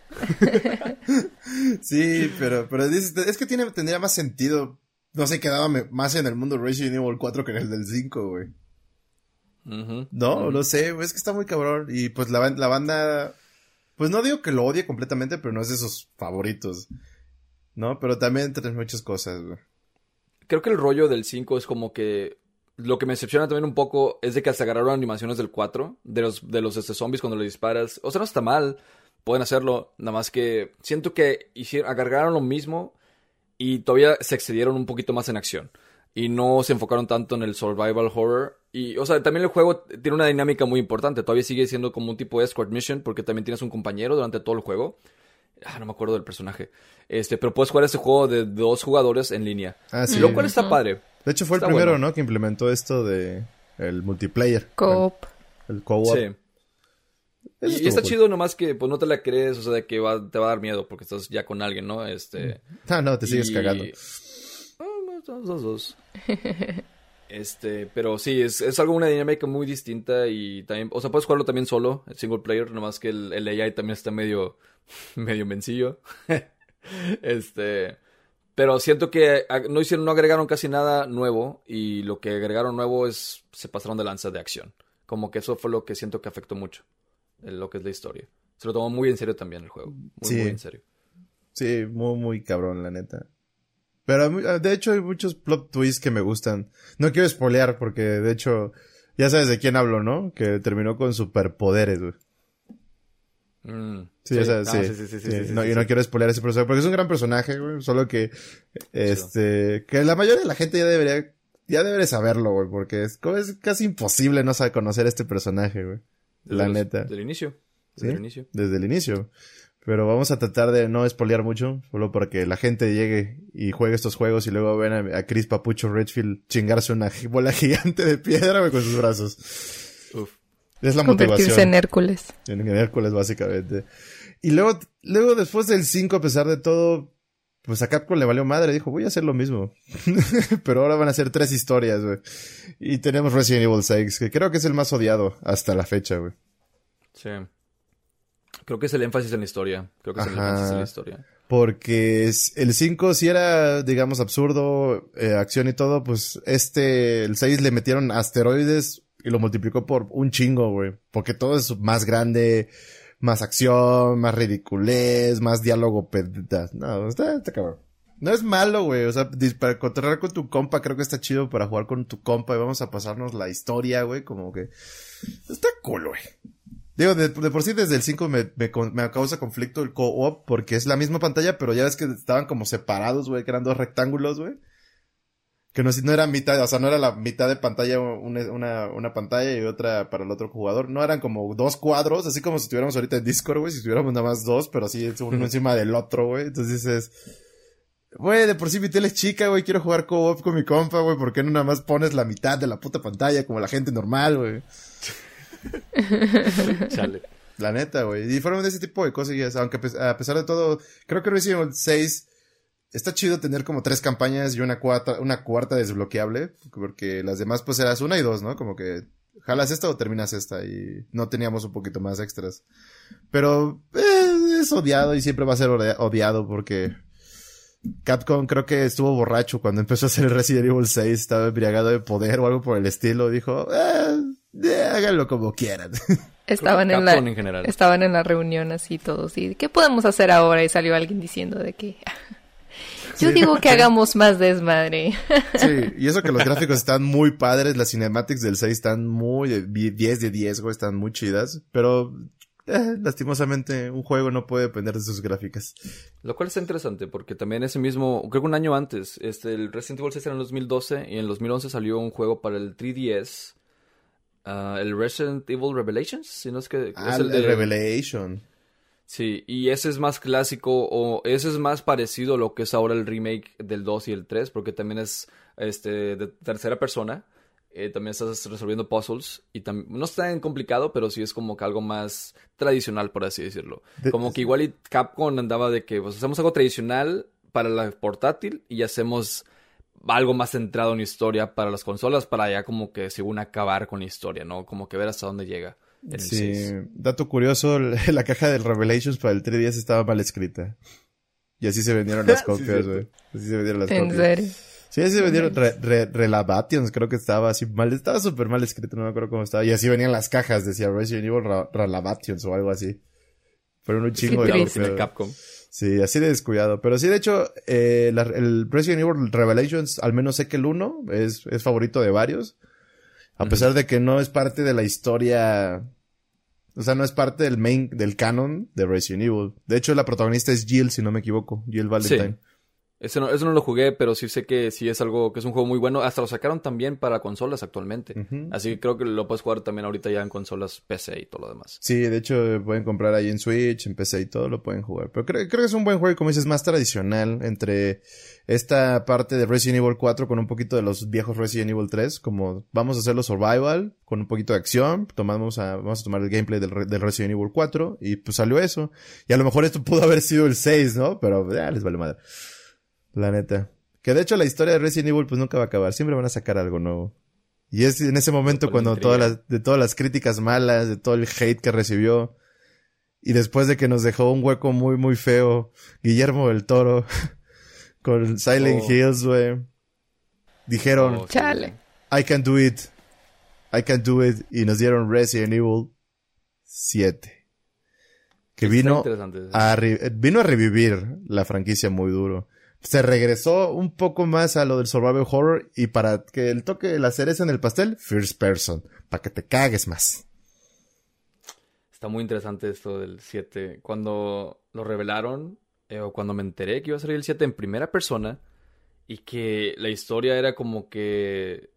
Sí, pero, pero es, es que tiene, tendría más sentido. No sé, quedaba más en el mundo Resident Evil 4 que en el del 5, güey. Ujú. No, no sé, es que está muy cabrón. Y pues la, la banda, pues no digo que lo odie completamente, pero no es de sus favoritos. ¿No? Pero también trae muchas cosas, güey. Creo que el rollo del 5 es como que lo que me decepciona también un poco es de que hasta agarraron animaciones del 4, de los, de los este, zombies cuando le disparas. O sea, no está mal, pueden hacerlo, nada más que siento que hicieron, agarraron lo mismo y todavía se excedieron un poquito más en acción. Y no se enfocaron tanto en el survival horror. Y, o sea, también el juego tiene una dinámica muy importante. Todavía sigue siendo como un tipo de escort mission porque también tienes un compañero durante todo el juego. Ah, no me acuerdo del personaje. Este, pero puedes jugar ese juego de dos jugadores en línea. Ah, sí. Lo cual está padre. De hecho, fue el primero, bueno. ¿no? Que implementó esto de el multiplayer. Coop. El, el co-op. Sí. Eso Y, está cool. chido nomás que pues no te la crees, o sea, de que va, te va a dar miedo porque estás ya con alguien, ¿no? Este. Ah, no, te sigues y- cagando. Dos, dos, dos. Este, pero sí, es, es algo una dinámica muy distinta y también, o sea, puedes jugarlo también solo, el single player, nomás que el, el AI también está medio, medio mencillo. este, Pero siento que no hicieron, no agregaron casi nada nuevo y lo que agregaron nuevo es se pasaron de lanza de acción. Como que eso fue lo que siento que afectó mucho en lo que es la historia. Se lo tomó muy en serio también el juego. Muy, Sí. muy en serio. Sí, muy, muy cabrón, la neta. Pero de hecho hay muchos plot twists que me gustan. No quiero spoilear porque de hecho ya sabes de quién hablo, ¿no? Que terminó con superpoderes, güey. Mm, Sí, o sea, Ah, sí, sí, sí, sí, sí, sí. sí, no, sí, y no sí. quiero spoilear ese personaje porque es un gran personaje, güey. Solo que, este, que la mayoría de la gente ya debería, ya debería saberlo, güey, porque es, es casi imposible no saber conocer a este personaje, güey. La Desde neta. Desde el inicio. ¿Sí? Desde el inicio. Desde el inicio. Pero vamos a tratar de no spoilear mucho, solo para que la gente llegue y juegue estos juegos y luego ven a, a Chris Papucho Redfield chingarse una bola gigante de piedra, con sus brazos. Uf. Es la Convertirse motivación. en Hércules. En Hércules, básicamente. Y luego, luego después del 5, a pesar de todo, pues a Capcom le valió madre. Dijo, voy a hacer lo mismo. Pero ahora van a ser tres historias, güey. Y tenemos Resident Evil 6, que creo que es el más odiado hasta la fecha, güey. Sí. Creo que es el énfasis en la historia. Creo que es el Ajá. énfasis en la historia. Porque el 5 sí era, digamos, absurdo, eh, acción y todo, pues este, el 6 le metieron asteroides y lo multiplicó por un chingo, güey. Porque todo es más grande, más acción, más ridiculez, más diálogo. No, está, está cabrón. No es malo, güey. O sea, para controlar con tu compa creo que está chido para jugar con tu compa y vamos a pasarnos la historia, güey. Como que está cool, güey. Digo, de, por sí desde el 5 me, me, me causa conflicto el co-op porque es la misma pantalla, pero ya ves que estaban como separados, güey, que eran dos rectángulos, güey. Que no, no era mitad, o sea, no era la mitad de pantalla una, una, una pantalla y otra para el otro jugador. No eran como dos cuadros, así como si estuviéramos ahorita en Discord, güey, si estuviéramos nada más dos, pero así es uno encima del otro, güey. Entonces dices, güey, de por sí mi tele es chica, güey, quiero jugar co-op con mi compa, güey, ¿por qué no nada más pones la mitad de la puta pantalla como la gente normal, güey? Chale. La neta, güey. Y fueron de ese tipo de cosillas. Aunque pues, a pesar de todo, creo que Evil 6 está chido tener como tres campañas y una cuarta, una cuarta desbloqueable. Porque las demás pues eras una y dos, ¿no? Como que jalas esta o terminas esta. Y no teníamos un poquito más extras. Pero eh, es odiado y siempre va a ser odiado porque Capcom creo que estuvo borracho cuando empezó a hacer el Resident Evil 6. Estaba embriagado de poder o algo por el estilo. Dijo, eh, eh, háganlo como quieran. Estaban en la, en general. estaban en la reunión así todos y ¿qué podemos hacer ahora? Y salió alguien diciendo de que yo digo que hagamos más desmadre. Sí, y eso que los gráficos están muy padres, las cinematics del 6 están muy de 10 de 10, güey, están muy chidas, pero eh, lastimosamente un juego no puede depender de sus gráficas. Lo cual está interesante porque también ese mismo, creo que un año antes, este, el Resident Evil 6 era en el 2012 y en el 2011 salió un juego para el 3DS, ah, el Resident Evil Revelations, si no es que Ah, es el, de- Revelation. Sí, y ese es más clásico o ese es más parecido a lo que es ahora el remake del 2 y el 3 porque también es este de tercera persona. eh, también estás resolviendo puzzles y no está tan complicado, pero sí es como que algo más tradicional, por así decirlo. De- Como que igual y Capcom andaba de que pues hacemos algo tradicional para la portátil y hacemos algo más centrado en historia para las consolas para ya como que según acabar con la historia, ¿no? Como que ver hasta dónde llega. En el Sí, 6. dato curioso, la caja del Revelations para el 3DS estaba mal escrita. Y así se vendieron las copias, güey. Así se vendieron las en copias. serio. Sí, así se vendieron re, re- Relavations, creo que estaba así mal, estaba súper mal escrito, no me acuerdo cómo estaba. Y así venían las cajas, decía Resident Evil Relavations o algo así. Fueron un chingo de. Capcom. Sí, así de descuidado. Pero sí, de hecho, eh, la- el Resident Evil Revelations, al menos sé que el 1 es, es favorito de varios. A pesar de que no es parte de la historia. O sea, no es parte del main, del canon de Resident Evil. De hecho, la protagonista es Jill, si no me equivoco. Jill Valentine. Ese no, eso no lo jugué, pero sí sé que sí es algo que es un juego muy bueno. Hasta lo sacaron también para consolas actualmente. Así que creo que lo puedes jugar también ahorita ya en consolas PC y todo lo demás. Sí, de hecho, pueden comprar ahí en Switch, en PC y todo, lo pueden jugar. Pero creo, creo que es un buen juego, como dices, más tradicional entre esta parte de Resident Evil 4 con un poquito de los viejos Resident Evil 3, como vamos a hacerlo survival, con un poquito de acción, tomamos a, vamos a tomar el gameplay del, del Resident Evil 4, y pues salió eso. Y a lo mejor esto pudo haber sido el 6, ¿no? Pero ya les vale madre. La neta. Que de hecho la historia de Resident Evil pues nunca va a acabar, siempre van a sacar algo nuevo. Y es en ese momento cuando intriga. todas las, de todas las críticas malas, de todo el hate que recibió, y después de que nos dejó un hueco muy, muy feo, Guillermo del Toro, con Silent Oh. Hills, güey. Dijeron, Oh, Chale. I can do it. I can do it. Y nos dieron Resident Evil 7. Que vino a, vino a revivir la franquicia muy duro. Se regresó un poco más a lo del survival horror y para que el toque de la cereza en el pastel, first person, para que te cagues más. Está muy interesante esto del 7. Cuando lo revelaron, eh, o cuando me enteré que iba a salir el 7 en primera persona, y que la historia era como que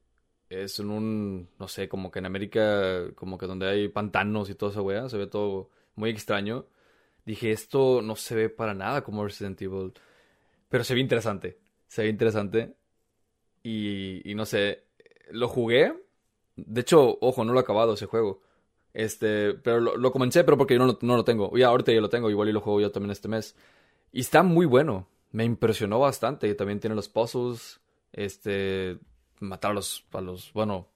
es en un, no sé, como que en América, como que donde hay pantanos y toda esa wea, se ve todo muy extraño. Dije, esto no se ve para nada como Resident Evil, pero se ve interesante, se ve interesante. Y, y no sé, lo jugué. De hecho, ojo, no lo he acabado ese juego. Este, pero lo, lo comencé, pero porque yo no, lo- no lo tengo. Ya ahorita ya lo tengo, igual y lo juego yo también este mes. Y está muy bueno. Me impresionó bastante. Y también tiene los puzzles. Este, matar a los, a los, bueno,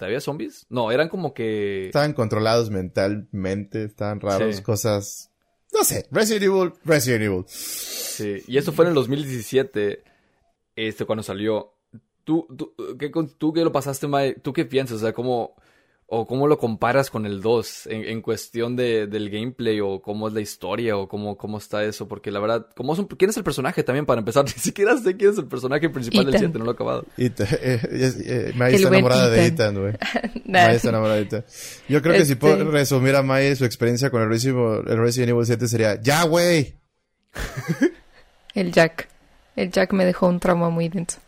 ¿había zombies? No, eran como que... Estaban controlados mentalmente, estaban raros, Sí. cosas... No sé, Resident Evil, Resident Evil. Sí, y eso fue en el 2017, este, cuando salió. ¿Tú, tú, qué, tú qué lo pasaste, Mae? ¿Tú qué piensas? O sea, ¿cómo, o cómo lo comparas con el 2 en, en cuestión de, del gameplay o cómo es la historia o cómo, cómo está eso? Porque la verdad, ¿cómo es un- ¿quién es el personaje también para empezar? Ni siquiera sé quién es el personaje principal del Ethan. 7, no lo he acabado. Y te- eh, eh, eh, El está enamorada de Ethan. Ethan, güey. Nah. Mai está enamorada de Ethan. Yo creo que si Este- puedo resumir a Mai su experiencia con el Resident, Evil- el Resident Evil 7 sería, ya, güey. El Jack. El Jack me dejó un trauma muy denso.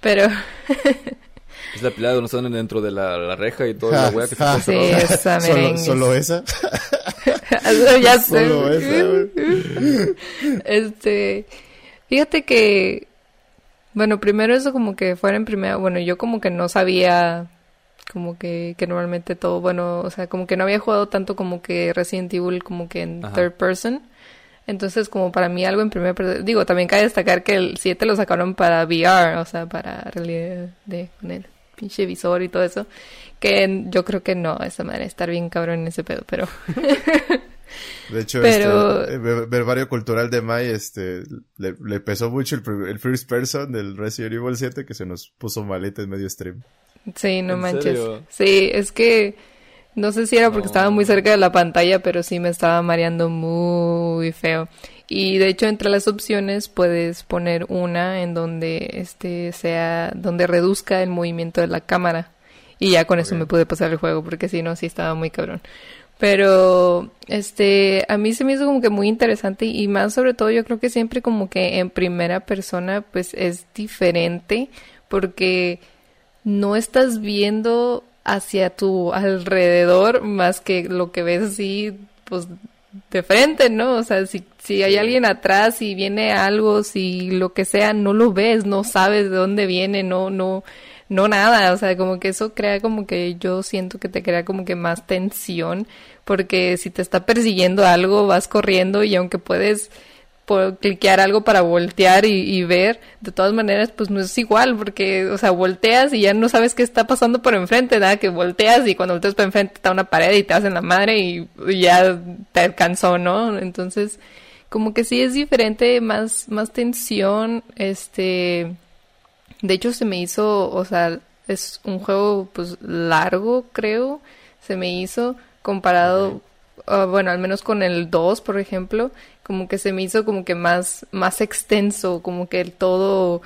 Pero Es la pelea donde están dentro de la, la reja y toda la wea que Ja, está sí, esa Solo, merengue. solo esa. ya sé. Solo esa, güey. Este, fíjate que, bueno, primero eso como que fuera en primera, bueno, yo como que no sabía, como que, que normalmente todo, bueno, o sea, como que no había jugado tanto como que Resident Evil como que en Ajá. third person. Entonces, como para mí algo en primera persona, digo, también cabe destacar que el 7 lo sacaron para VR, o sea, para realidad de, con el pinche visor y todo eso, que yo creo que no, esa manera estar bien cabrón en ese pedo, pero De hecho, Pero- este, el verbario cultural de Mai, este, le, le pesó mucho el, el first person del Resident Evil 7 que se nos puso maleta en medio stream. Sí, no ¿En manches. serio? Sí, es que no sé si era porque No. estaba muy cerca de la pantalla, pero sí me estaba mareando muy feo. Y de hecho entre las opciones puedes poner una en donde este sea donde reduzca el movimiento de la cámara y ya con eso me pude pasar el juego porque si no sí estaba muy cabrón. Pero este a mí se me hizo como que muy interesante y más sobre todo yo creo que siempre como que en primera persona pues es diferente porque no estás viendo hacia tu alrededor más que lo que ves así, pues de frente, ¿no? O sea, si, si hay alguien atrás, si viene algo, si lo que sea, no lo ves, no sabes de dónde viene, no, no, no nada. O sea, como que eso crea como que yo siento que te crea como que más tensión, porque si te está persiguiendo algo, vas corriendo y aunque puedes por cliquear algo para voltear y, ver, de todas maneras, pues no es igual, porque, o sea, volteas y ya no sabes qué está pasando por enfrente, nada, que volteas y cuando volteas para enfrente está una pared y te hacen la madre y, y ya te alcanzó, ¿no? Entonces, como que sí es diferente, más, más tensión, este, de hecho se me hizo, o sea, es un juego, pues, largo, creo, se me hizo, comparado, ah, bueno, al menos con el 2, por ejemplo, como que se me hizo como que más, más extenso, como que el todo,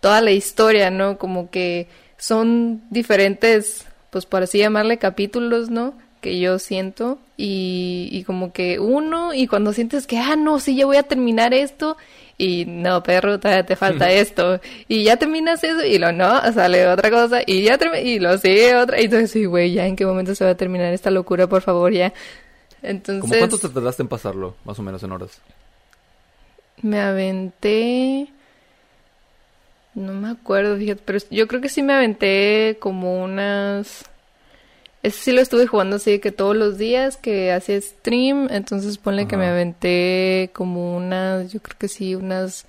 toda la historia, ¿no? Como que son diferentes, pues por así llamarle capítulos, ¿no? Que yo siento y, y como que uno y cuando sientes que, ah, no, sí, ya voy a terminar esto y no, perro, te falta esto y ya terminas eso y lo no, sale otra cosa y ya y lo sigue otra y entonces, güey, ya en qué momento se va a terminar esta locura, por favor, ya. Entonces... ¿Cómo cuánto te tardaste en pasarlo? Más o menos en horas. Me aventé. No me acuerdo, fíjate, pero yo creo que sí me aventé como unas. Ese sí lo estuve jugando así que todos los días que hacía stream, entonces ponle que me Ajá. aventé como unas, yo creo que sí, unas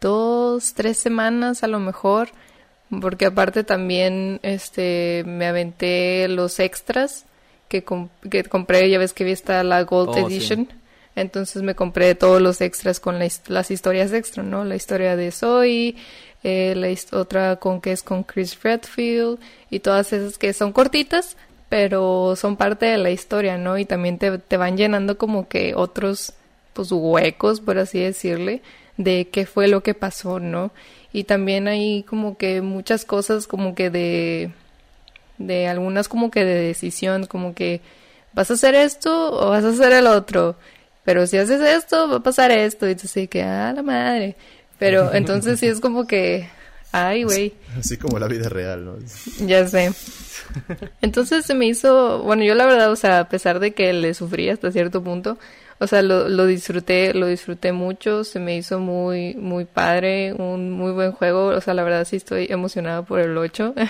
dos, tres semanas a lo mejor, porque aparte también este me aventé los extras que, que compré, ya ves que vi está la Gold Oh, sí. Edition. Entonces me compré todos los extras con las historias extra, ¿no? La historia de Zoe, eh, la otra con que es con Chris Redfield y todas esas que son cortitas, pero son parte de la historia, ¿no? Y también te, te van llenando como que otros, pues, huecos, por así decirle, de qué fue lo que pasó, ¿no? Y también hay como que muchas cosas como que de, de algunas como que de decisión, como que vas a hacer esto o vas a hacer el otro, pero si haces esto va a pasar esto, y tú sí que, ah, la madre. Pero entonces sí es como que, ay, güey. Así como la vida real, ¿no? Ya sé. Entonces se me hizo, bueno, yo la verdad, o sea, a pesar de que le sufrí hasta cierto punto, o sea, lo, lo disfruté, lo disfruté mucho, se me hizo muy, muy padre, un muy buen juego, o sea, la verdad sí estoy emocionada por el 8.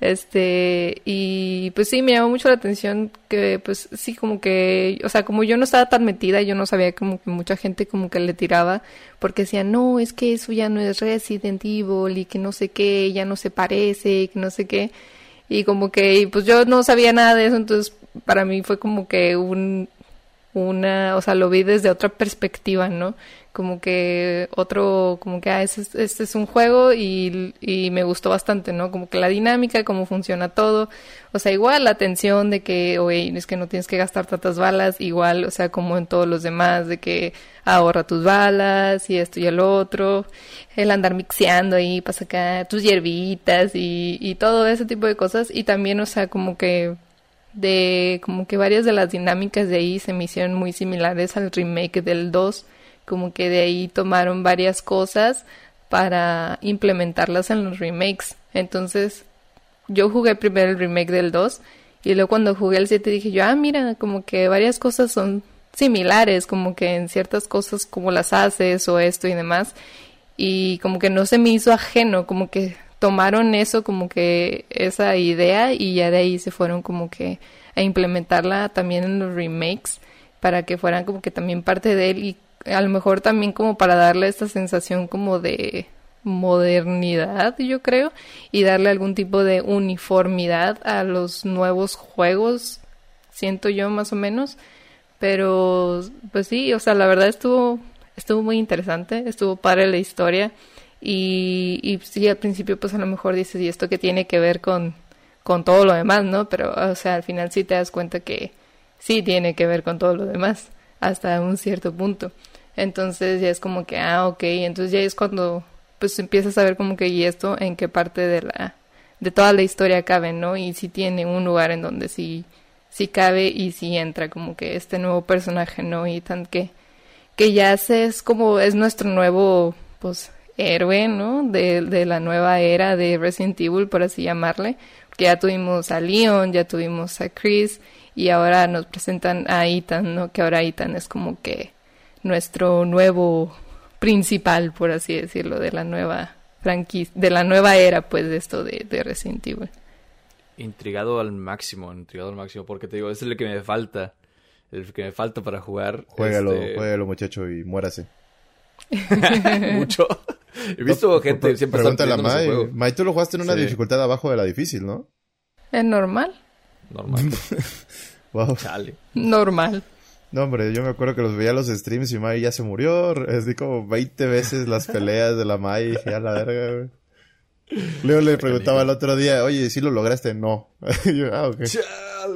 Este, y pues sí, me llamó mucho la atención que, pues sí, como que, o sea, como yo no estaba tan metida, yo no sabía como que mucha gente como que le tiraba, porque decía, no, es que eso ya no es Resident Evil y que no sé qué, ya no se parece, que no sé qué. Y como que, pues yo no sabía nada de eso, entonces para mí fue como que un, una, o sea, lo vi desde otra perspectiva, ¿no? como que otro, como que, ah, este, este es un juego y, y, me gustó bastante, ¿no? Como que la dinámica, cómo funciona todo, o sea, igual la tensión de que, oye, es que no tienes que gastar tantas balas, igual, o sea, como en todos los demás, de que ahorra tus balas y esto y el otro, el andar mixeando ahí para sacar tus hierbitas y, y todo ese tipo de cosas, y también, o sea, como que de como que varias de las dinámicas de ahí se me hicieron muy similares al remake del 2 como que de ahí tomaron varias cosas para implementarlas en los remakes. Entonces, yo jugué primero el remake del 2 y luego cuando jugué el 7 dije yo, ah, mira, como que varias cosas son similares, como que en ciertas cosas como las haces o esto y demás. Y como que no se me hizo ajeno, como que tomaron eso, como que esa idea y ya de ahí se fueron como que a implementarla también en los remakes para que fueran como que también parte de él y a lo mejor también como para darle esta sensación como de modernidad, yo creo, y darle algún tipo de uniformidad a los nuevos juegos, siento yo más o menos, pero pues sí, o sea, la verdad estuvo estuvo muy interesante, estuvo padre la historia y, y sí, al principio pues a lo mejor dices, ¿y esto qué tiene que ver con, con todo lo demás, no? Pero, o sea, al final sí te das cuenta que sí tiene que ver con todo lo demás, hasta un cierto punto. Entonces ya es como que, ah, ok, entonces ya es cuando pues empiezas a ver como que y esto en qué parte de la de toda la historia cabe, ¿no? Y si tiene un lugar en donde sí sí cabe y sí entra como que este nuevo personaje, ¿no? Y tan que que ya es como es nuestro nuevo pues héroe, ¿no? De, de la nueva era de Resident Evil, por así llamarle. Que ya tuvimos a Leon, ya tuvimos a Chris y ahora nos presentan a Ethan, ¿no? Que ahora Ethan es como que nuestro nuevo principal, por así decirlo, de la nueva franquicia, de la nueva era, pues, de esto de, de Resident Evil. Intrigado al máximo, intrigado al máximo, porque te digo, es el que me falta, el que me falta para jugar. Juégalo, este... juégalo muchacho, y muérase. Mucho. He visto gente siempre Pregúntale a Mai. Mai, tú lo jugaste en una dificultad abajo de la difícil, ¿no? ¿Es normal? Normal. wow. Chale. Normal. No, hombre, yo me acuerdo que los veía los streams y Mai ya se murió. Es de como 20 veces las peleas de la Mai y a la verga, güey. Leo le preguntaba el otro día, oye, ¿sí lo lograste? No. yo, ah, ok.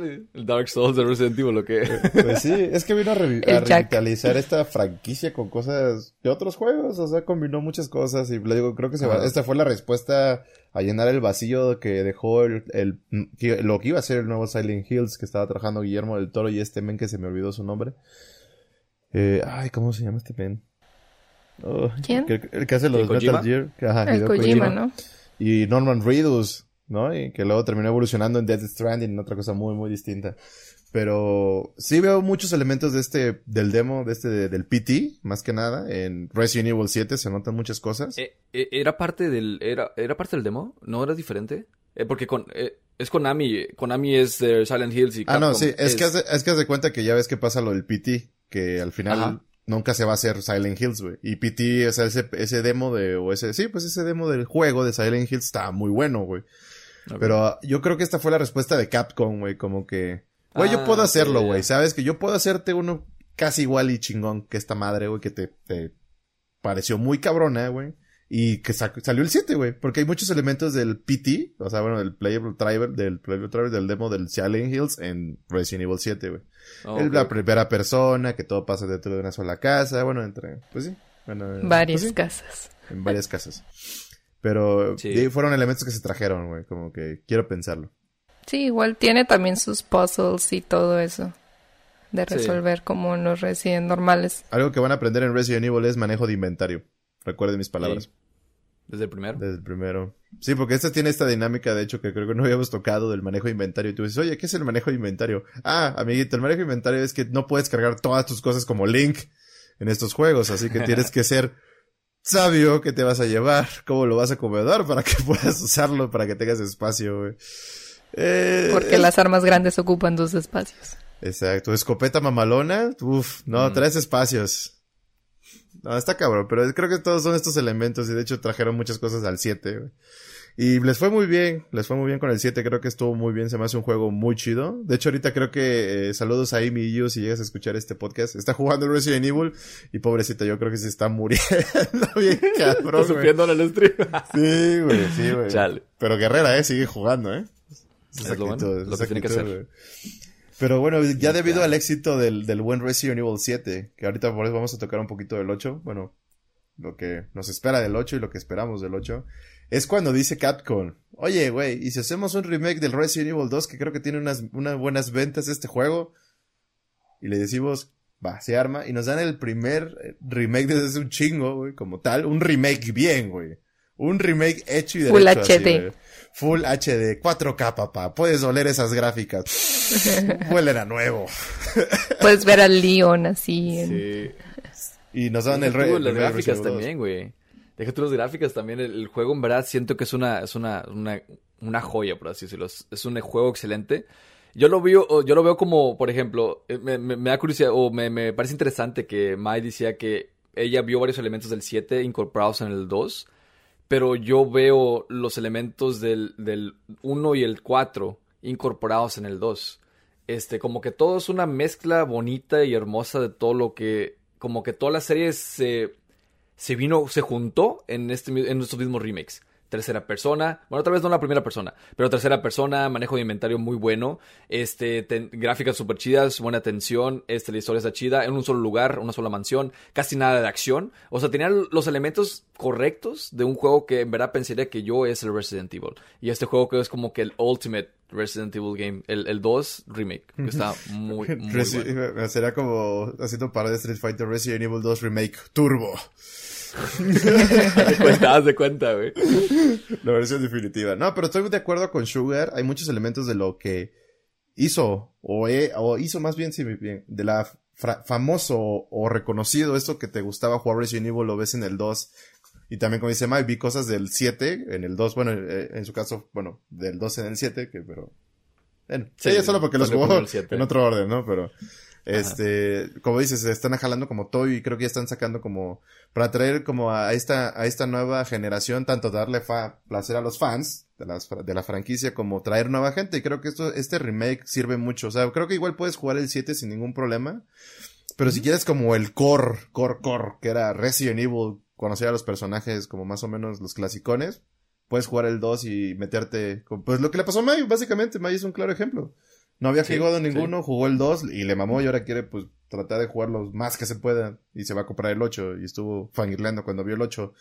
El Dark Souls de Resident Evil, ¿lo que? Pues sí, es que vino a, revitalizar esta franquicia con cosas de otros juegos, o sea, combinó muchas cosas y le digo, creo que se va, esta fue la respuesta a llenar el vacío que dejó el, el, lo que iba a ser el nuevo Silent Hills que estaba trabajando Guillermo del Toro y este men que se me olvidó su nombre. Eh, ay, ¿cómo se llama este men? Oh, ¿Quién? El, que hace los Metal Gear. Ajá, el Kojima, ¿no? Y Norman Reedus, ¿no? Y que luego terminó evolucionando en Death Stranding, en otra cosa muy, muy distinta. Pero sí veo muchos elementos de este, del demo, de este, del PT, más que nada. En Resident Evil 7 se notan muchas cosas. Eh, eh, ¿Era parte del, era, era parte del demo? ¿No era diferente? Eh, porque con, es Konami, Konami es de Silent Hills y Capcom Ah, no, sí, es, que es que haz de cuenta que ya ves que pasa lo del PT, que al final nunca se va a hacer Silent Hills, güey. Y PT, o sea, ese, ese demo de, o ese, sí, pues ese demo del juego de Silent Hills está muy bueno, güey. Pero yo creo que esta fue la respuesta de Capcom, güey, como que, güey, yo puedo ah, hacerlo, güey, ¿sabes? Que yo puedo hacerte uno casi igual y chingón que esta madre, güey, que te, te pareció muy cabrona, güey. Y que salió el 7, güey. Porque hay muchos elementos del PT, o sea, bueno, del Playable Driver, del Playable Driver del demo del Silent Hills en Resident Evil 7, güey. Oh, la primera persona, que todo pasa dentro de una sola casa, bueno, entre, pues sí. Bueno, varias pues casas. En varias casas. Pero fueron elementos que se trajeron, güey, como que quiero pensarlo. Sí, igual tiene también sus puzzles y todo eso. De resolver como en los Resident normales. Algo que van a aprender en Resident Evil es manejo de inventario. Recuerden mis palabras. ¿Desde el primero? Desde el primero. Sí, porque esta tiene esta dinámica, de hecho, que creo que no habíamos tocado del manejo de inventario. Y tú dices, oye, ¿qué es el manejo de inventario? Ah, amiguito, el manejo de inventario es que no puedes cargar todas tus cosas como Link en estos juegos, así que tienes que ser sabio que te vas a llevar, cómo lo vas a acomodar para que puedas usarlo, para que tengas espacio, güey. Eh, porque las armas grandes ocupan dos espacios. Exacto. Escopeta mamalona, uff, no, mm. tres espacios. No, está cabrón, pero creo que todos son estos elementos y de hecho trajeron muchas cosas al 7. Y les fue muy bien, les fue muy bien con el 7, creo que estuvo muy bien, se me hace un juego muy chido. De hecho, ahorita creo que eh, saludos a Amy y si llegas a escuchar este podcast. Está jugando Resident Evil y pobrecita, yo creo que se está muriendo bien cabrón. Está en el stream. sí, güey, sí, güey. Pero Guerrera, eh, sigue jugando, eh. Es, lo, lo que tiene que hacer. Pero bueno, ya debido al éxito del, del buen Resident Evil 7, que ahorita por eso vamos a tocar un poquito del 8, bueno, lo que nos espera del 8 y lo que esperamos del 8, es cuando dice Capcom, oye, güey, ¿y si hacemos un remake del Resident Evil 2 que creo que tiene unas, unas buenas ventas este juego? Y le decimos, va, se arma, y nos dan el primer eh, remake desde hace un chingo, güey, como tal, un remake bien, güey. Un remake hecho y derecho. Full HD. Full HD, 4K, papá. Puedes oler esas gráficas. Huelen a nuevo. Puedes ver al Leon así. Sí. Y nos dan el rey. Las gráficas también, güey. Déjate las gráficas también. El, juego, en verdad, siento que es una, es una, una, una joya, por así decirlo. Es un juego excelente. Yo lo veo, yo lo veo como, por ejemplo, eh, me, me, da curiosidad, o me, me, parece interesante que Mai decía que ella vio varios elementos del 7 incorporados en el 2 pero yo veo los elementos del, del 1 y el 4 incorporados en el 2. Este, como que todo es una mezcla bonita y hermosa de todo lo que, como que toda la serie se, se vino, se juntó en, este, en estos mismos remakes tercera persona. Bueno, otra vez no la primera persona, pero tercera persona, manejo de inventario muy bueno, este, gráficas super chidas, buena atención, este, la historia está chida, en un solo lugar, una sola mansión, casi nada de acción. O sea, tenía los elementos correctos de un juego que en verdad pensaría que yo es el Resident Evil. Y este juego que es como que el ultimate Resident Evil game, el, el 2 remake, que está muy, muy bueno. Será como haciendo para de Street Fighter Resident Evil 2 remake turbo de cuenta, haz de cuenta, güey. La versión definitiva. No, pero estoy de acuerdo con Sugar. Hay muchos elementos de lo que hizo, o, o hizo más bien, sí, bien, de la famoso o reconocido esto que te gustaba jugar Resident Evil, lo ves en el 2. Y también, como dice Mike, vi cosas del 7 en el 2, bueno, eh, en su caso, bueno, del 2 en el 7, que pero... Bueno, sí, solo porque los jugó en otro orden, ¿no? Pero... Este, como dices, se están jalando como Toy y creo que ya están sacando como para traer como a esta a esta nueva generación tanto darle fa placer a los fans de, las, de la franquicia como traer nueva gente y creo que esto este remake sirve mucho, o sea, creo que igual puedes jugar el 7 sin ningún problema. Pero si quieres como el core, core, core, que era Resident Evil, conocer a los personajes como más o menos los clasicones, puedes jugar el 2 y meterte, pues lo que le pasó a May, básicamente, May es un claro ejemplo. No había jugado ninguno, jugó el 2 y le mamó y ahora quiere pues tratar de jugar los más que se pueda y se va a comprar el 8 y estuvo fangirleando cuando vio el 8.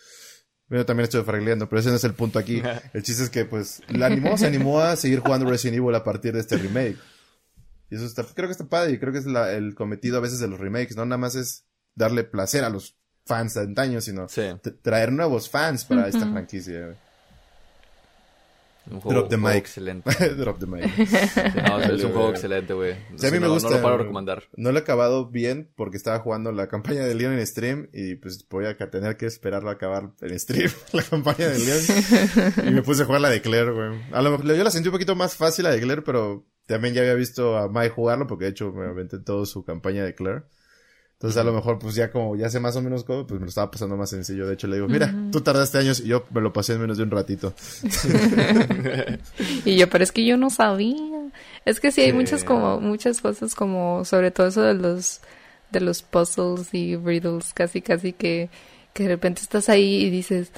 Yo también estuve fangirleando, pero ese no es el punto aquí. El chiste es que pues la animó, se animó a seguir jugando Resident Evil a partir de este remake. Y eso está, creo que está padre y creo que es el cometido a veces de los remakes, no nada más es darle placer a los fans de antaño, sino traer nuevos fans para esta franquicia. Un juego, Drop the mic. excelente. Drop the mic. no, es un juego excelente, güey. Sí, a mí me gusta. No lo paro recomendar. No lo he acabado bien porque estaba jugando la campaña de Leon en stream y pues voy a tener que esperarlo a acabar en stream, la campaña de Leon. y me puse a jugar la de Claire, güey. A lo mejor yo la sentí un poquito más fácil la de Claire, pero también ya había visto a Mike jugarlo porque de hecho me aventé todo su campaña de Claire. Entonces a lo mejor pues ya como ya sé más o menos cómo, pues me lo estaba pasando más sencillo. De hecho le digo, mira, tú tardaste años y yo me lo pasé en menos de un ratito. y yo, pero es que yo no sabía. Es que sí hay muchas como, muchas cosas como, sobre todo eso de los, de los puzzles y riddles, casi casi que, que de repente estás ahí y dices,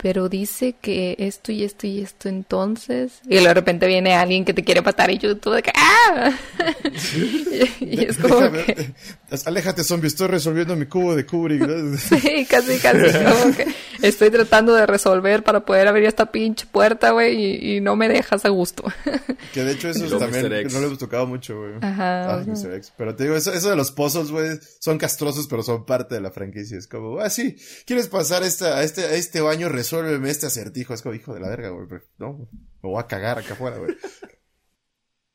pero dice que esto y esto y esto entonces y de repente viene alguien que te quiere matar y yo tú de que ¡ah! y, es como Déjame- que Aléjate, zombie, estoy resolviendo mi cubo de Kubrick. ¿no? sí, casi casi como que estoy tratando de resolver para poder abrir esta pinche puerta, güey, y, y no me dejas a gusto. que de hecho eso Luego también no lo hemos tocado mucho, güey. Ajá, Ah. Mr. X. Pero te digo, eso, eso de los puzzles, güey, son castrosos, pero son parte de la franquicia. Es como, ah, sí, ¿quieres pasar esta, a este, a este baño? Resuélveme este acertijo. Es como, hijo de la verga, güey. No, me voy a cagar acá afuera, güey.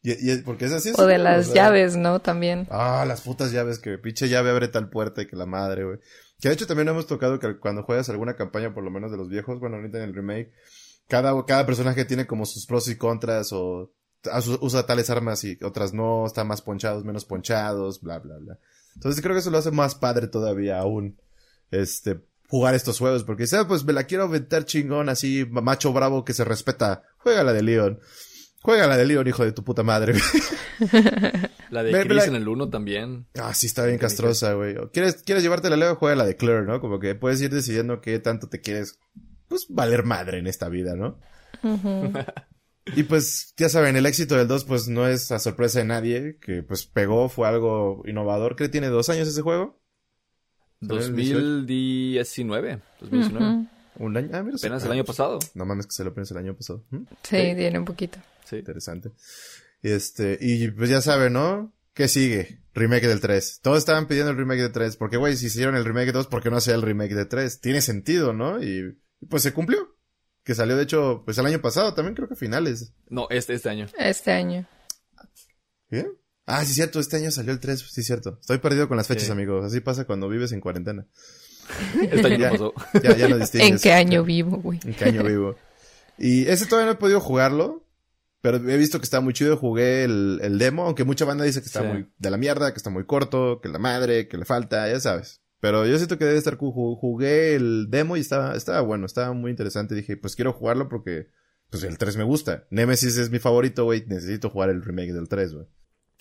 Y, y- porque es así. O de las sea, llaves, ¿no? También. Ah, las putas llaves, que pinche llave abre tal puerta y que la madre, güey. Que de hecho también hemos tocado que cuando juegas alguna campaña, por lo menos de los viejos, bueno, ahorita en el remake, cada, cada personaje tiene como sus pros y contras, o usa tales armas y otras no, están más ponchados, menos ponchados, bla, bla, bla. Entonces creo que eso lo hace más padre todavía aún, este, jugar estos juegos, porque dice, ah, pues me la quiero aventar chingón, así, macho bravo que se respeta, juega la de Leon. Juega la de Leon, hijo de tu puta madre. La de ve Chris la- en el 1 también. Ah, sí, está bien castrosa, güey. ¿Quieres, quieres llevarte la leve? Juega la de Claire, ¿no? Como que puedes ir decidiendo qué tanto te quieres, pues, valer madre en esta vida, ¿no? Y pues, ya saben, el éxito del 2, pues, no es a sorpresa de nadie, que pues pegó, fue algo innovador. ¿Cree que tiene dos años ese juego? 2019. 2019. Ujú. Un año, ah, mira. Apenas ah, el año pasado. No mames, que se lo apenas el año pasado. ¿Mm? Sí, tiene un poquito. Sí. Interesante. Este, y pues ya saben, ¿no? ¿Qué sigue? Remake del 3. Todos estaban pidiendo el remake del 3. Porque, güey, si hicieron el remake 2, ¿por qué no hacer el remake del 3? Tiene sentido, ¿no? Y pues se cumplió. Que salió, de hecho, pues el año pasado, también creo que a finales. No, este, este año. Este año. ¿Qué? Ah, sí, cierto, este año salió el 3, sí, cierto. Estoy perdido con las fechas, Sí. amigos. Así pasa cuando vives en cuarentena. Este año Ya. no pasó. Ya, ya no distingues. ¿En qué año vivo, güey? ¿En qué año vivo? Y ese todavía no he podido jugarlo. Pero he visto que está muy chido. Jugué el, el demo. Aunque mucha banda dice que está Sí. muy de la mierda, que está muy corto, que la madre, que le falta, ya sabes. Pero yo siento que debe estar cool. Ju- Jugué el demo y estaba, estaba bueno, estaba muy interesante. Dije, pues quiero jugarlo porque pues el 3 me gusta. Nemesis es mi favorito, güey. Necesito jugar el remake del 3, güey.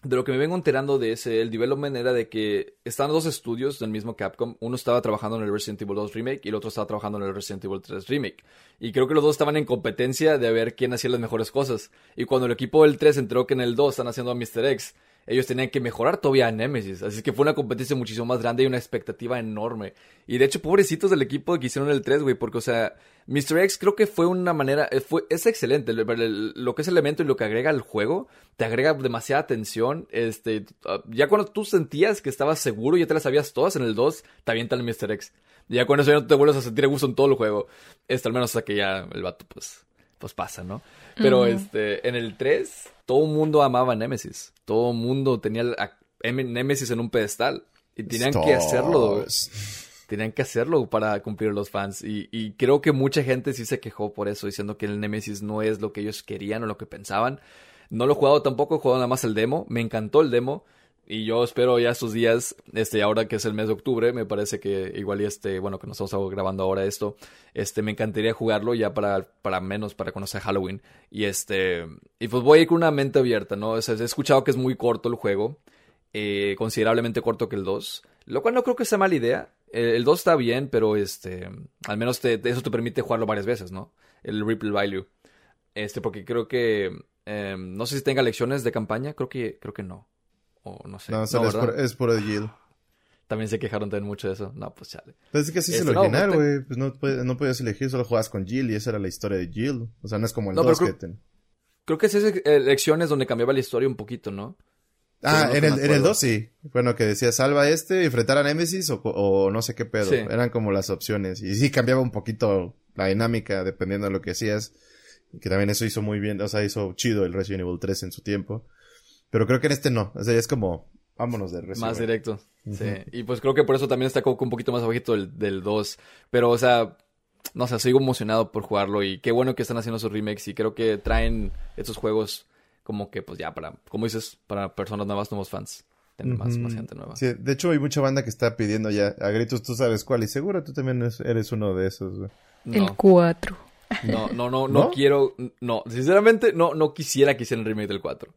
De lo que me vengo enterando de ese, el development era de que estaban dos estudios del mismo Capcom. Uno estaba trabajando en el Resident Evil 2 Remake y el otro estaba trabajando en el Resident Evil 3 Remake. Y creo que los dos estaban en competencia de ver quién hacía las mejores cosas. Y cuando el equipo del 3 enteró que en el 2 están haciendo a Mr. X, ellos tenían que mejorar todavía a Nemesis. Así que fue una competencia muchísimo más grande y una expectativa enorme. Y de hecho, pobrecitos del equipo que hicieron el 3, güey, porque, o sea, Mr. X creo que fue una manera, eh, fue, es excelente. el- el- lo que es el elemento y lo que agrega al juego, te agrega demasiada tensión. Este, uh, ya cuando tú sentías que estabas seguro, ya te las sabías todas en el 2, te avientan el Mr. X. Ya con eso ya no te vuelves a sentir a gusto en todo el juego. Este, al menos hasta que ya el vato, pues, pues pasa, ¿no? Pero este, en el 3, todo el mundo amaba a Nemesis. Todo el mundo tenía a M- Nemesis en un pedestal. Y tenían que hacerlo. Tenían que hacerlo para cumplir los fans. Y, y creo que mucha gente sí se quejó por eso, diciendo que el Nemesis no es lo que ellos querían o lo que pensaban. No lo he jugado tampoco, he jugado nada más el demo. Me encantó el demo. Y yo espero ya estos días, este, ahora que es el mes de octubre, me parece que igual y este, bueno, que nos estamos grabando ahora esto, este, me encantaría jugarlo ya para, para menos, para conocer Halloween. Y este, y pues voy a ir con una mente abierta, ¿no? He escuchado que es muy corto el juego, eh, considerablemente corto que el 2, lo cual no creo que sea mala idea. Eh, el 2 está bien, pero este, al menos te, eso te permite jugarlo varias veces, ¿no? El Ripple Value. Este, porque creo que, eh, no sé si tenga lecciones de campaña, creo que, creo que no. O no sé. No, solo es, por, es puro Jill. También se quejaron también mucho de eso. No, pues chale. Pues es que así es Este, el no, pues, güey. Pues no, no podías elegir, solo jugabas con Jill y esa era la historia de Jill. O sea, no es como el No, 2 pero que ten- Creo que es esas lecciones donde cambiaba la historia un poquito, ¿no? Ah, no en el, en el acuerdo. 2 sí. Bueno, que decía salva a este, enfrentar a Nemesis o, no sé qué pedo. Sí. Eran como las opciones. Y sí cambiaba un poquito la dinámica dependiendo de lo que hacías. Y que también eso hizo muy bien, o sea, hizo chido el Resident Evil 3 en su tiempo. Pero creo que en este no. O sea, ya es como, vámonos de Resident Más directo. Sí. Ujú. Y pues creo que por eso también está como un poquito más abajito del, del 2. Pero, o sea, no sé, sigo emocionado por jugarlo. Y qué bueno que están haciendo sus remakes. Y creo que traen estos juegos como que, pues ya, para, como dices, para personas nuevas, nuevos fans. Tener más, más gente nueva. Sí, de hecho hay mucha banda que está pidiendo ya a gritos, tú sabes cuál, y seguro tú también es- eres uno de esos, güey. El No, 4. no, no, no, no, ¿No? quiero. No, sinceramente, no, no quisiera que hicieran el remake del 4.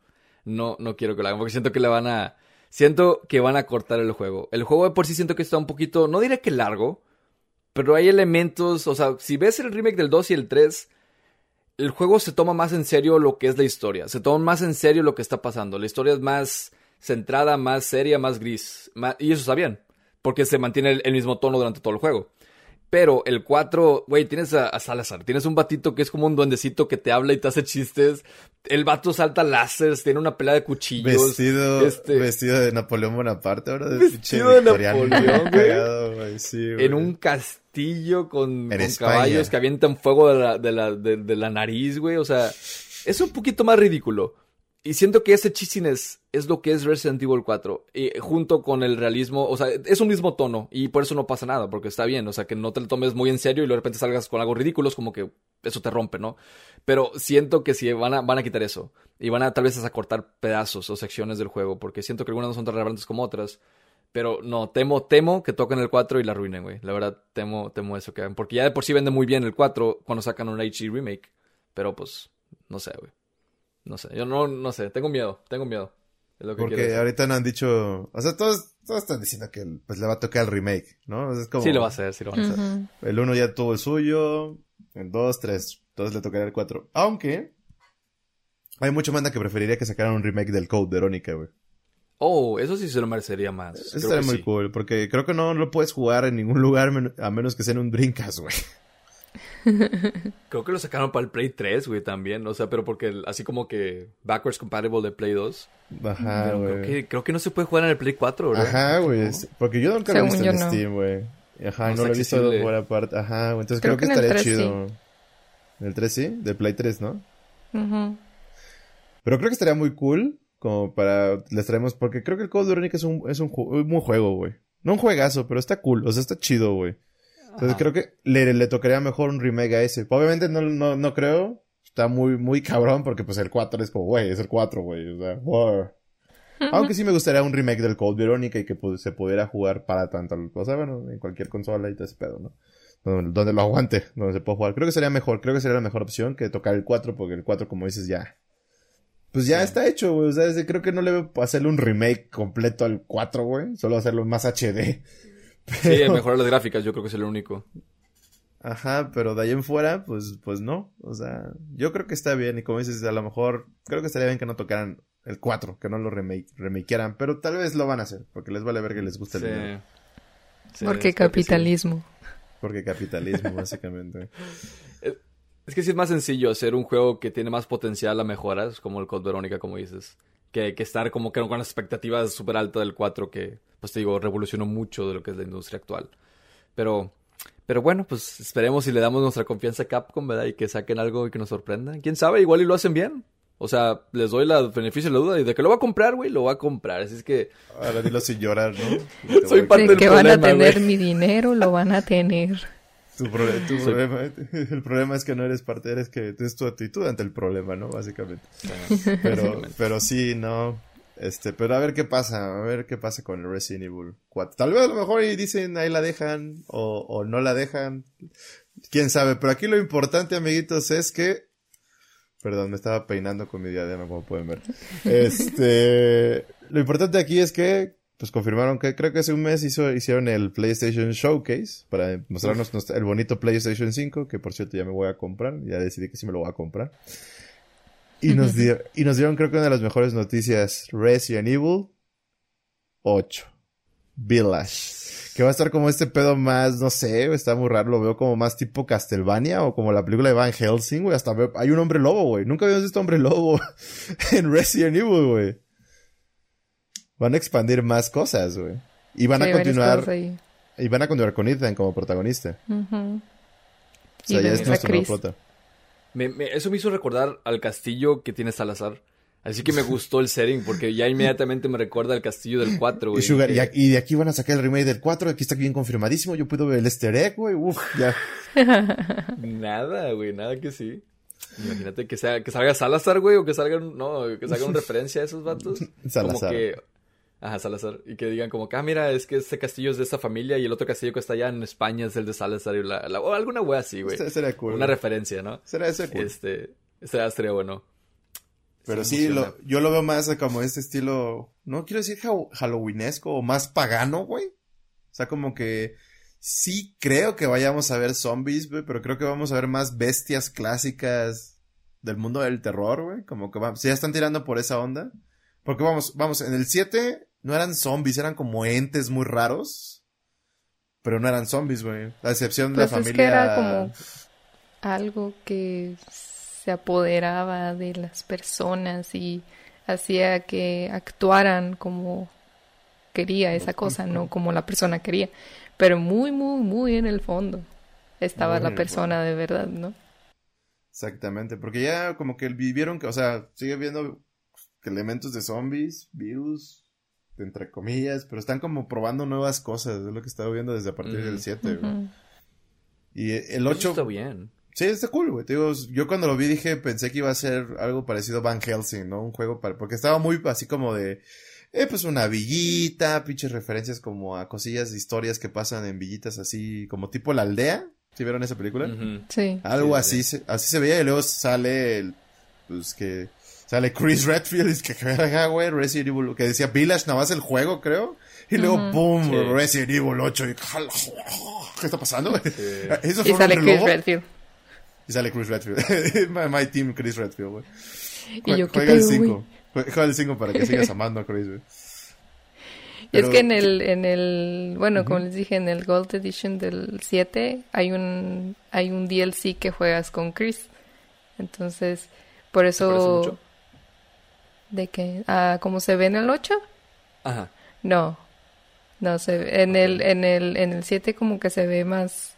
No, no quiero que lo hagan, porque siento que le van a. Siento que van a cortar el juego. El juego de por sí siento que está un poquito, no diré que largo, pero hay elementos, o sea, si ves el remake del 2 y el 3, el juego se toma más en serio lo que es la historia, se toma más en serio lo que está pasando. La historia es más centrada, más seria, más gris. y eso está bien, porque se mantiene el, mismo tono durante todo el juego. Pero el 4, güey, tienes a, Salazar, tienes un batito que es como un duendecito que te habla y te hace chistes. El vato salta láseres, tiene una pelea de cuchillos. Vestido, este, vestido de Napoleón Bonaparte, ahora de Vestido de Napoleón, güey. en un castillo con, caballos que avientan fuego de la, de la, de la nariz, güey. O sea, es un poquito más ridículo. Y siento que ese chisines es lo que es Resident Evil 4. Y junto con el realismo, o sea, es un mismo tono. Y por eso no pasa nada, porque está bien. O sea, que no te lo tomes muy en serio y de repente salgas con algo ridículo, como que eso te rompe, ¿no? Pero siento que si van a, van a quitar eso. Y van a tal vez a cortar pedazos o secciones del juego. Porque siento que algunas no son tan relevantes como otras. Pero no, temo, temo que toquen el 4 y la arruinen, güey. La verdad, temo, temo eso que hagan. Porque ya de por sí vende muy bien el 4 cuando sacan un HD remake. Pero pues, no sé, güey. No sé, yo no, no sé, tengo miedo, tengo miedo. Porque ahorita no han dicho, o sea, todos, todos están diciendo que pues le va a tocar el remake, ¿no? Es como, sí lo va a hacer, sí lo va a hacer. El 1 ya tuvo el suyo, el 2, 3, entonces le tocaría el 4. Aunque hay mucho manda que preferiría que sacaran un remake del Code Verónica, güey. Oh, eso sí se lo merecería más. Eso estaría muy cool, porque creo que no lo puedes jugar en ningún lugar a menos que sea en un Dreamcast, güey. Creo que lo sacaron para el Play 3, güey, también. O sea, pero porque así como que backwards compatible de Play 2. Ajá, güey. Creo que, creo que no se puede jugar en el Play 4, ¿verdad? Ajá, güey. Porque yo nunca lo he visto en Steam, güey. Ajá, no, lo he visto por aparte. Ajá, güey. Entonces creo, que, estaría chido. ¿En el 3 sí? De Play 3, ¿no? Ajá. Pero creo que estaría muy cool. Como para. Les traemos. Porque creo que el Code Veronica es un, es un, un buen juego, güey. No un juegazo, pero está cool. O sea, está chido, güey. Entonces creo que le, le, tocaría mejor un remake a ese. Obviamente no, no, no creo. Está muy, muy cabrón porque pues el 4 es como, güey, es el 4, güey. O sea, wow. Aunque sí me gustaría un remake del Code Verónica y que pues, se pudiera jugar para tanto, o sea, bueno, en cualquier consola y todo ese pedo, ¿no? Donde, lo aguante, donde se pueda jugar. Creo que sería mejor, creo que sería la mejor opción que tocar el 4 porque el 4, como dices, ya. Pues ya está hecho, güey. O sea, creo que no le a hacerle un remake completo al 4, güey. Solo hacerlo más HD. Sí, mejorar las gráficas, yo creo que es el único. Ajá, pero de ahí en fuera, pues, pues no. O sea, yo creo que está bien. Y como dices, a lo mejor, creo que estaría bien que no tocaran el 4, que no lo remake, remakearan. Pero tal vez lo van a hacer, porque les vale ver que les gusta el dinero. porque capitalismo. Porque capitalismo, básicamente. Es que sí es más sencillo hacer un juego que tiene más potencial a mejoras, como el Code Verónica, como dices que, estar como que con las expectativas súper altas del 4 que, pues te digo, revolucionó mucho de lo que es la industria actual. Pero, pero bueno, pues esperemos y le damos nuestra confianza a Capcom, ¿verdad? Y que saquen algo y que nos sorprenda. ¿Quién sabe? Igual y lo hacen bien. O sea, les doy el beneficio de la duda y de que lo va a comprar, güey, lo va a comprar. Así es que... Ahora dilo sin llorar, ¿no? Soy parte de que van a tener mi dinero, lo van a tener. Tu, problema, el problema es que no eres parte, eres que tienes tu actitud ante el problema, ¿no? Básicamente. Pero, pero sí, no. Este, pero a ver qué pasa, a ver qué pasa con el Resident Evil 4. Tal vez a lo mejor y dicen ahí la dejan o, o no la dejan. Quién sabe, pero aquí lo importante, amiguitos, es que Perdón, me estaba peinando con mi diadema, como pueden ver. Este, lo importante aquí es que pues confirmaron que creo que hace un mes hizo, hicieron el PlayStation Showcase para mostrarnos el bonito PlayStation 5, que por cierto ya me voy a comprar, ya decidí que sí me lo voy a comprar. Y nos, y nos dieron creo que una de las mejores noticias, Resident Evil 8, Village. Que va a estar como este pedo más, no sé, está muy raro, lo veo como más tipo Castlevania o como la película de Van Helsing, güey. Hasta hay un hombre lobo, güey. Nunca habíamos visto hombre lobo en Resident Evil, güey van a expandir más cosas, güey. Y van a continuar. Y van a continuar con Ethan como protagonista. O sea, ya es nuestro prota. eso me hizo recordar al castillo que tiene Salazar. Así que me gustó el setting porque ya inmediatamente me recuerda al castillo del 4, güey. Y, de aquí van a sacar el remake del 4, aquí está bien confirmadísimo, yo puedo ver el easter egg, güey, uf, ya. nada, güey, nada que sí. Imagínate que, sea, que salga Salazar, güey, o que salga, no, que salga una referencia a esos vatos. Salazar. Como que, Ajá, Salazar. Y que digan como que, ah, mira, es que este castillo es de esa familia y el otro castillo que está allá en España es el de Salazar. Y la, o alguna wea así, güey. Sería cool. Una referencia, ¿no? Será ese cool. Este, será, sería bueno. Pero sí, lo, yo lo veo más como este estilo, no quiero decir halloweenesco o más pagano, güey. O sea, como que sí creo que vayamos a ver zombies, güey, pero creo que vamos a ver más bestias clásicas del mundo del terror, güey. Como que vamos, ya están tirando por esa onda. Porque vamos, vamos, en el 7 no eran zombies, eran como entes muy raros. Pero no eran zombies, güey. La excepción de la familia. Pues es que era como algo que se apoderaba de las personas y hacía que actuaran como quería esa cosa, no como la persona quería. Pero muy, muy, muy en el fondo estaba la persona de verdad, ¿no? Exactamente, porque ya como que vivieron, que, o sea, sigue viendo elementos de zombies, virus, entre comillas, pero están como probando nuevas cosas, es lo que he estado viendo desde a partir del 7, Y el 8... está bien. Sí, está cool, güey. digo, yo cuando lo vi dije, pensé que iba a ser algo parecido a Van Helsing, ¿no? Un juego para... Porque estaba muy así como de... Eh, pues una villita, pinches referencias como a cosillas, historias que pasan en villitas así, como tipo la aldea. ¿Sí vieron esa película? Sí. Algo así, Se, así se veía y luego sale el... Pues que Sale Chris Redfield, es que güey, Resident Evil, que decía Village, nada más el juego, creo. Y luego, ¡pum! Resident Evil 8. Y, ¿Qué está pasando? y sale Chris Redfield. Y sale Chris Redfield. my, team, Chris Redfield, güey. Y yo, Juega el 5. Juega el 5 para que sigas amando a Chris, güey. Y es que en el, en el, bueno, como les dije, en el Gold Edition del 7 hay un, hay un DLC que juegas con Chris. Entonces, por eso de que ah, como se ve en el 8 ajá. No no se en el en el en el 7 como que se ve más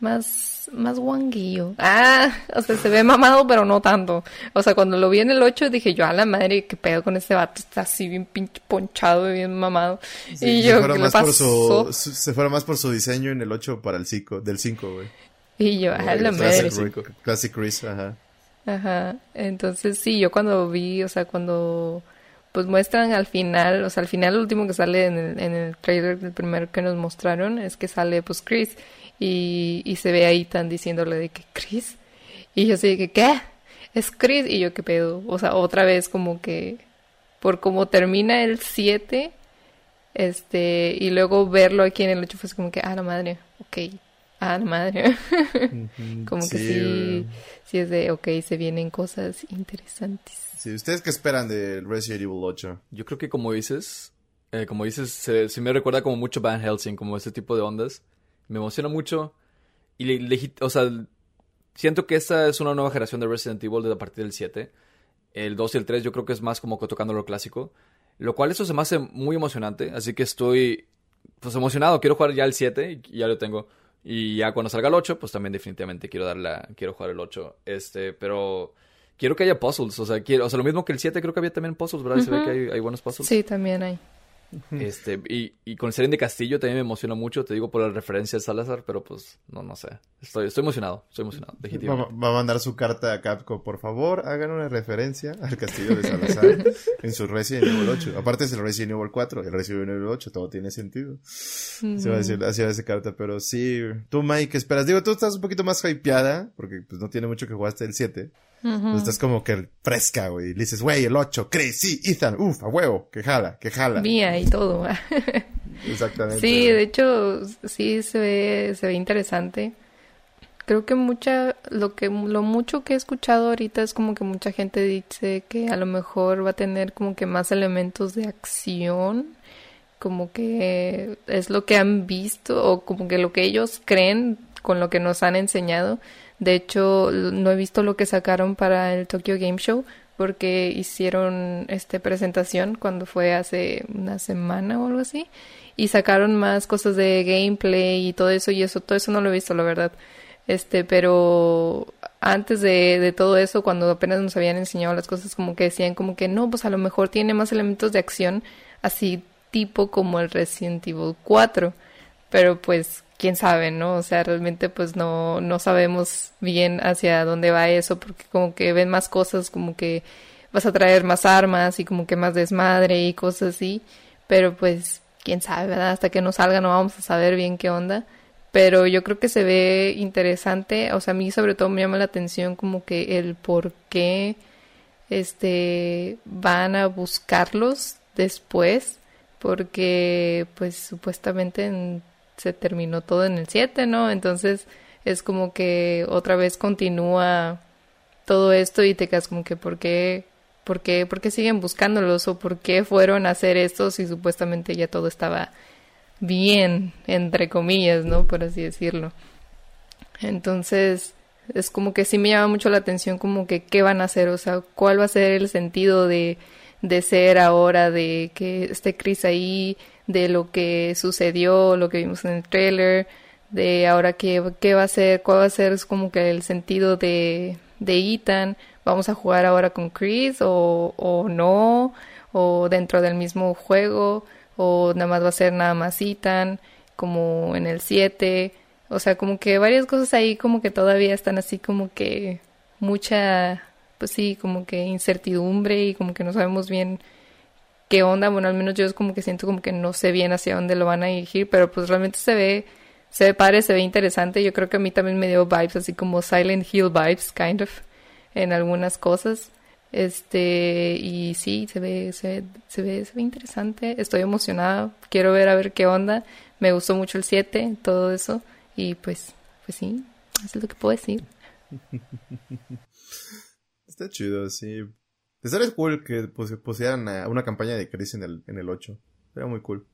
más más guanguillo. Ah o sea se ve mamado pero no tanto. O sea cuando lo vi en el 8 dije yo a la madre qué pedo con este vato está así bien pinche ponchado y bien mamado y yo ¿qué le pasó? Por su, se fuera más por su diseño en el 8 para el 5 del 5 güey. Y yo a la madre Classic Chris ajá Ajá, entonces sí, yo cuando vi, o sea, cuando pues muestran al final, o sea, al final lo último que sale en el, en el trailer del primero que nos mostraron es que sale pues Chris. Y, y se ve ahí tan diciéndole de que Chris y yo sé que ¿qué? Es Chris y yo qué pedo, o sea, otra vez como que por como termina el 7 este y luego verlo aquí en el 8 fue como que ah la madre, ok, ah la madre. como que sí sí es de, ok, se vienen cosas interesantes. Sí, ¿ustedes qué esperan de Resident Evil 8? Yo creo que como dices, eh, como dices, se, me recuerda como mucho Van Helsing, como ese tipo de ondas. Me emociona mucho. Y, o sea, siento que esta es una nueva generación de Resident Evil desde a partir del 7. El 2 y el 3 yo creo que es más como tocando lo clásico. Lo cual eso se me hace muy emocionante. Así que estoy pues emocionado. Quiero jugar ya el 7 y ya lo tengo. Y ya cuando salga el 8, pues también definitivamente quiero darle quiero jugar el 8. Este, pero quiero que haya puzzles, o sea, quiero, o sea, lo mismo que el 7 creo que había también puzzles, ¿verdad? Se ve que hay, hay buenos puzzles. Sí, también hay. Este, y, y con Seren de Castillo también me emociona mucho, te digo por la referencia de Salazar, pero pues no, no sé. Estoy, estoy emocionado, estoy emocionado, legítimamente. Va, a mandar su carta a Capcom, por favor, hagan una referencia al castillo de Salazar en su Resident Evil 8. Aparte es el Resident Evil 4, el Resident Evil 8, todo tiene sentido. Se va a decir, así esa carta, pero sí. Tú, Mike, ¿qué esperas? Digo, tú estás un poquito más hypeada, porque pues no tiene mucho que jugaste el 7. Estás como que fresca, güey. Le dices, güey, el 8, Chris, sí, Ethan, uff, a huevo, que jala, que jala. Mía y todo. Exactamente. Sí, de hecho, sí se ve, se ve interesante. Creo que mucha, lo que, lo mucho que he escuchado ahorita es como que mucha gente dice que a lo mejor va a tener como que más elementos de acción, como que es lo que han visto o como que lo que ellos creen con lo que nos han enseñado de hecho, no he visto lo que sacaron para el Tokyo Game Show porque hicieron este presentación cuando fue hace una semana o algo así y sacaron más cosas de gameplay y todo eso y eso todo eso no lo he visto la verdad. Este pero antes de, de todo eso cuando apenas nos habían enseñado las cosas como que decían como que no pues a lo mejor tiene más elementos de acción así tipo como el Resident Evil 4 pero pues quién sabe, ¿no? O sea, realmente pues no, no sabemos bien hacia dónde va eso, porque como que ven más cosas, como que vas a traer más armas y como que más desmadre y cosas así, pero pues quién sabe, ¿verdad? Hasta que no salga no vamos a saber bien qué onda. Pero yo creo que se ve interesante, o sea, a mí sobre todo me llama la atención como que el por qué este, van a buscarlos después porque pues supuestamente se terminó todo en el 7, ¿no? Entonces es como que otra vez continúa todo esto y te quedas como que ¿por qué, por qué, por qué siguen buscándolos o por qué fueron a hacer esto si supuestamente ya todo estaba bien, entre comillas, ¿no? Por así decirlo. Entonces, es como que sí me llama mucho la atención como que qué van a hacer, o sea, cuál va a ser el sentido de, de ser ahora, de que esté Chris ahí, de lo que sucedió, lo que vimos en el trailer, de ahora qué, qué va a ser, cuál va a ser es como que el sentido de, de Ethan, vamos a jugar ahora con Chris o, o no, o dentro del mismo juego, o nada más va a ser nada más Ethan, como en el 7, o sea, como que varias cosas ahí como que todavía están así como que mucha, pues sí, como que incertidumbre y como que no sabemos bien qué onda. Bueno, al menos yo es como que siento como que no sé bien hacia dónde lo van a dirigir, pero pues realmente se ve, se ve padre, se ve interesante. Yo creo que a mí también me dio vibes así como Silent Hill vibes, kind of, en algunas cosas. Este, y sí, se ve, se ve, se ve, se ve interesante. Estoy emocionada. Quiero ver a ver qué onda. Me gustó mucho el 7, todo eso. Y pues, pues sí, eso es lo que puedo decir. Está chido, sí. Estaría cool que pues, pusieran una campaña de Chris en el, en el 8. Sería muy cool.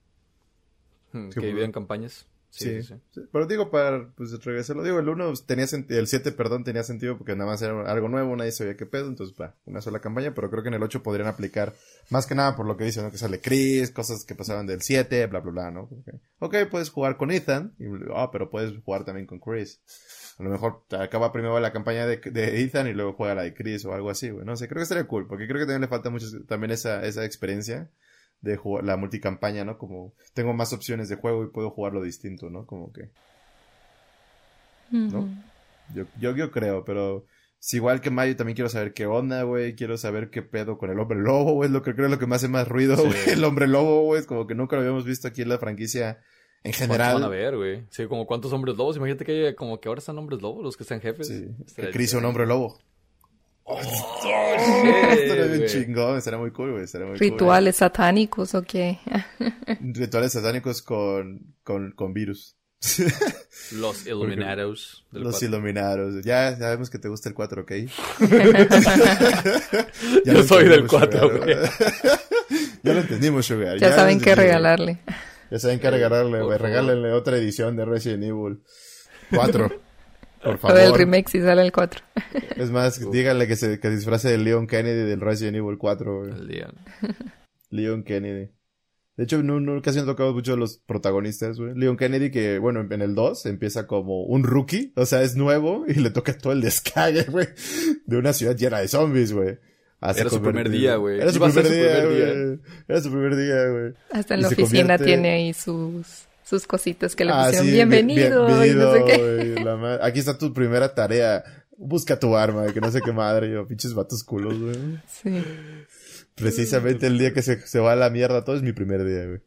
Hmm, que vivieran campañas. Sí, sí, Pero digo, para pues regresarlo, digo, el 1 tenía el 7, perdón, tenía sentido porque nada más era algo nuevo, nadie sabía qué pedo, entonces, va, una sola campaña, pero creo que en el 8 podrían aplicar más que nada por lo que dicen, ¿no? Que sale Chris, cosas que pasaban del 7, bla, bla, bla, ¿no? Ok, puedes jugar con Ethan, y, oh, pero puedes jugar también con Chris. A lo mejor acaba primero la campaña de, de Ethan y luego juega la de Chris o algo así, güey. No sé, creo que sería cool, porque creo que también le falta mucho, también esa, esa experiencia de jugar la multicampaña, ¿no? Como tengo más opciones de juego y puedo jugarlo distinto, ¿no? Como que... ¿No? yo, yo, yo creo, pero si igual que Mayo también quiero saber qué onda, güey. Quiero saber qué pedo con el hombre lobo, güey. Es lo que creo es lo que me hace más ruido, güey. El hombre lobo, güey. Es como que nunca lo habíamos visto aquí en la franquicia en general. van a ver, güey? Sí, como cuántos hombres lobos. Imagínate que como que ahora están hombres lobos los que están jefes. Sí. Que Chris un hombre lobo. Oh, estaría bien chingón, estaría muy cool, güey. ¿Rituales satánicos o qué? Rituales satánicos con, con, con virus. Los Illuminados. Los Illuminados. Ya sabemos que te gusta el 4, ¿ok? Yo soy del 4, güey. ya lo entendimos, Sugar. Ya, saben qué regalarle. Ya saben qué regalarle, güey. Regálenle otra edición de Resident Evil 4. Por favor. el remake si sale el 4. Es más, díganle que se que disfrace de Leon Kennedy del Resident Evil 4. Leon. Leon Kennedy. De hecho, no, no, casi han tocado mucho los protagonistas, güey. Leon Kennedy, que, bueno, en el 2 empieza como un rookie, o sea, es nuevo y le toca todo el descague, güey, de una ciudad llena de zombies, güey. Era su primer día, güey. Era su primer día, güey. Era su primer día, güey. Hasta en la oficina tiene ahí sus sus cositas que le ah, pusieron bienvenido, no sé qué. Aquí está tu primera tarea. Busca tu arma, que no sé qué madre, yo, pinches vatos culos, güey. Sí. Precisamente el día que se, se va a la mierda todo es mi primer día, güey.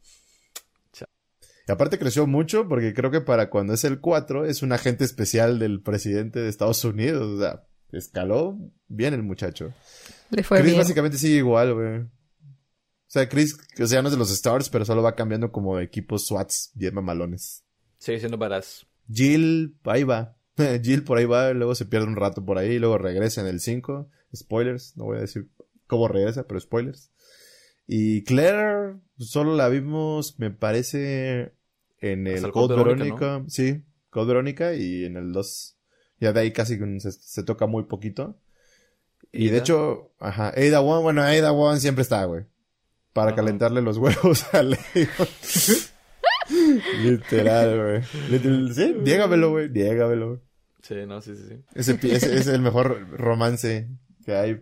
Y aparte creció mucho porque creo que para cuando es el 4 es un agente especial del presidente de Estados Unidos. O sea, escaló bien el muchacho. Le fue Chris básicamente sigue igual, güey. O sea, Chris, o sea, no es de los Stars, pero solo va cambiando como equipos SWATs bien mamalones. Sigue siendo badass. Jill, ahí va. Jill por ahí va, luego se pierde un rato por ahí, luego regresa en el 5. Spoilers, no voy a decir cómo regresa, pero spoilers. Y Claire, solo la vimos, me parece, en el Code Verónica. Sí, Code Verónica y en el 2. Ya de ahí casi se, toca muy poquito. Y de hecho, ajá, Ada One, bueno, Ada One siempre está, güey para calentarle los huevos a Leon. Literal, güey. Sí, diégamelo, güey. Diégamelo. Sí, no, sí, sí, sí. Ese, ese, es el mejor romance que hay.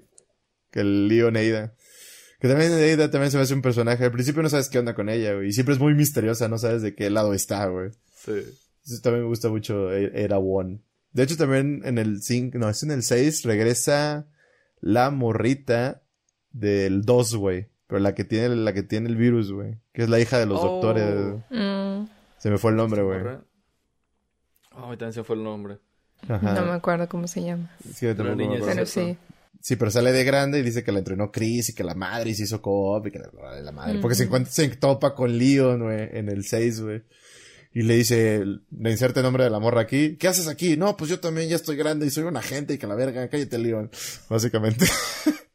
Que el Leon Eida. Que también Eida también se me hace un personaje. Al principio no sabes qué onda con ella, güey. Y siempre es muy misteriosa, no sabes de qué lado está, güey. Sí. Eso también me gusta mucho Era One. De hecho, también en el 5, no, es en el 6, regresa la morrita del 2, güey. Pero la que tiene, la que tiene el virus, güey. Que es la hija de los doctores. Oh. Mm. Se me fue el nombre, güey. Oh, también se fue el nombre. No me acuerdo cómo se llama. Sí, Pero sí. Sí, pero sale de grande y dice que la entrenó Chris y que la madre y se hizo co-op y que la, la madre. Porque se encuentra, se topa con Leon, güey, en el 6, güey. Y le dice, le inserta el nombre de la morra aquí. ¿Qué haces aquí? No, pues yo también ya estoy grande y soy un agente y que la verga, cállate, Leon. Básicamente.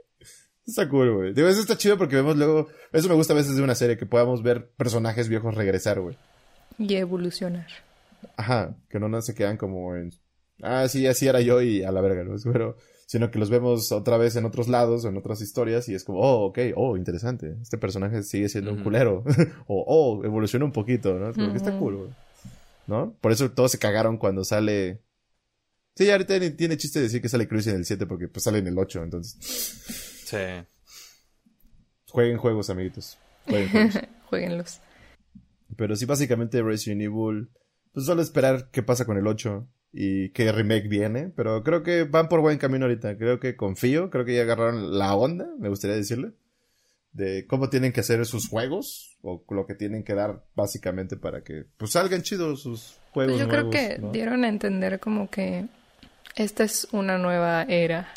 está cool, güey. Digo, eso está chido porque vemos luego, eso me gusta a veces de una serie, que podamos ver personajes viejos regresar, güey. Y evolucionar. Ajá, que no, no se quedan como en, ah, sí, así era yo y a la verga, ¿no? Pero, sino que los vemos otra vez en otros lados o en otras historias y es como, oh, ok, oh, interesante, este personaje sigue siendo un culero, o oh, evoluciona un poquito, ¿no? Porque está cool, güey. ¿No? Por eso todos se cagaron cuando sale... Sí, ahorita tiene, chiste decir que sale Cruz en el 7 porque pues sale en el 8, entonces... Sí. Jueguen juegos, amiguitos. Jueguen juegos. Jueguenlos. Pero sí, básicamente Resident Evil... Pues solo esperar qué pasa con el 8 y qué remake viene, pero creo que van por buen camino ahorita. Creo que confío, creo que ya agarraron la onda, me gustaría decirle, de cómo tienen que hacer sus juegos o lo que tienen que dar básicamente para que pues salgan chidos sus juegos. Pues yo creo que dieron a entender como que esta es una nueva era.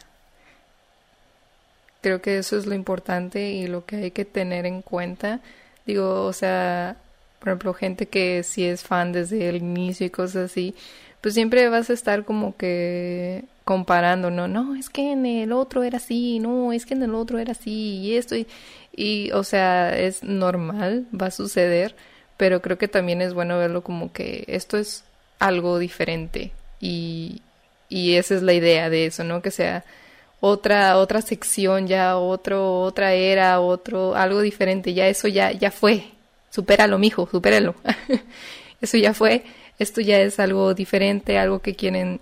Creo que eso es lo importante y lo que hay que tener en cuenta. Digo, o sea, por ejemplo, gente que sí es fan desde el inicio y cosas así, pues siempre vas a estar como que comparando, no, no, es que en el otro era así, no, es que en el otro era así, y esto, y, y o sea, es normal, va a suceder, pero creo que también es bueno verlo como que esto es algo diferente, y, y esa es la idea de eso, ¿no? Que sea otra, otra sección ya, otro, otra era, otro, algo diferente, ya eso ya, ya fue, supéralo, mijo, supéralo, eso ya fue, esto ya es algo diferente, algo que quieren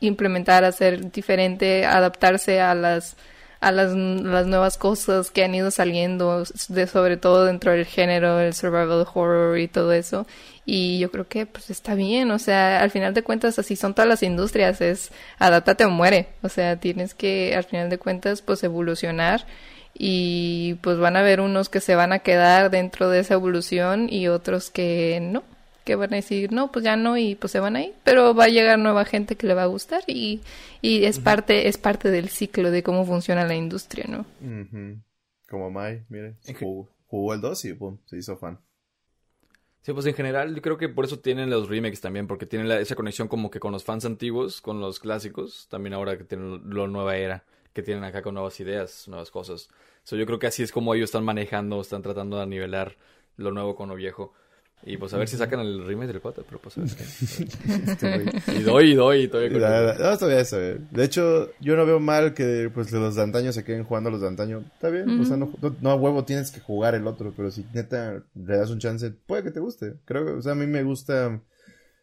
implementar, hacer diferente, adaptarse a las a las, las nuevas cosas que han ido saliendo, de, sobre todo dentro del género, el survival horror y todo eso. Y yo creo que pues está bien, o sea, al final de cuentas así son todas las industrias, es adáptate o muere, o sea, tienes que al final de cuentas pues evolucionar y pues van a haber unos que se van a quedar dentro de esa evolución y otros que no que van a decir, no, pues ya no, y pues se van ahí, pero va a llegar nueva gente que le va a gustar y, y es parte, es parte del ciclo de cómo funciona la industria, ¿no? Como Mai, miren, jugó, el 2 y pum, se hizo fan. Sí, pues en general yo creo que por eso tienen los remakes también, porque tienen esa conexión como que con los fans antiguos, con los clásicos, también ahora que tienen la nueva era, que tienen acá con nuevas ideas, nuevas cosas. So, yo creo que así es como ellos están manejando, están tratando de nivelar lo nuevo con lo viejo. Y pues a ver si sacan el remake del 4, pero pues a ver qué. y doy, y doy, y todavía. No, está bien, está bien. De hecho, yo no veo mal que pues los de antaño se queden jugando los de antaño. Está bien, o sea, no, no, a huevo tienes que jugar el otro, pero si neta le das un chance, puede que te guste. Creo que, o sea, a mí me gusta.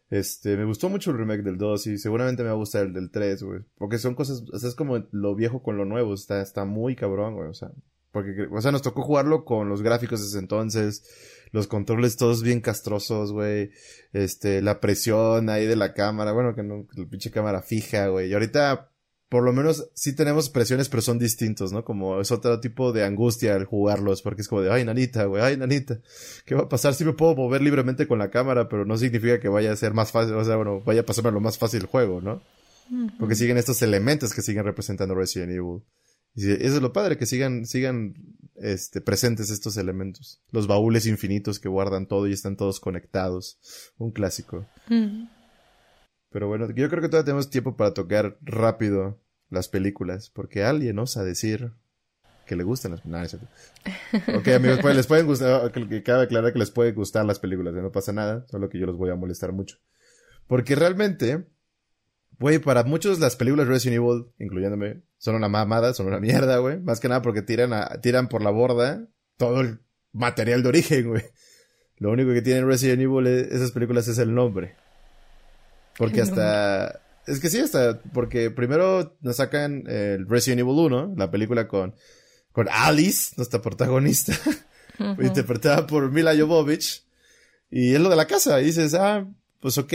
Este, me gustó mucho el remake del 2 y seguramente me va a gustar el del 3, güey. Porque son cosas, o sea, es como lo viejo con lo nuevo, está, está muy cabrón, güey, o sea. Porque, o sea, nos tocó jugarlo con los gráficos de ese entonces los controles todos bien castrosos, güey. Este, la presión ahí de la cámara, bueno, que no, la pinche cámara fija, güey. Y ahorita, por lo menos, sí tenemos presiones, pero son distintos, ¿no? Como es otro tipo de angustia al jugarlos, porque es como de, ay, nanita, güey, ay, nanita. ¿Qué va a pasar? Sí me puedo mover libremente con la cámara, pero no significa que vaya a ser más fácil, o sea, bueno, vaya a pasarme lo más fácil el juego, ¿no? Porque siguen estos elementos que siguen representando Resident Evil. Y eso es lo padre, que sigan, sigan este, presentes estos elementos. Los baúles infinitos que guardan todo y están todos conectados. Un clásico. Pero bueno, yo creo que todavía tenemos tiempo para tocar rápido las películas, porque alguien osa decir que le gustan las películas. ok, amigos, pues les pueden gustar, que cabe aclarar que les pueden gustar las películas, no pasa nada, solo que yo los voy a molestar mucho. Porque realmente, güey, para muchos las películas Resident Evil, incluyéndome, son una mamada, son una mierda, güey. Más que nada porque tiran, a, tiran por la borda todo el material de origen, güey. Lo único que tienen Resident Evil esas películas es el nombre. Porque hasta... Es que sí, hasta... Porque primero nos sacan el Resident Evil 1, la película con, con Alice, nuestra protagonista, interpretada por Mila Jovovich. Y es lo de la casa. Y dices, ah, pues ok,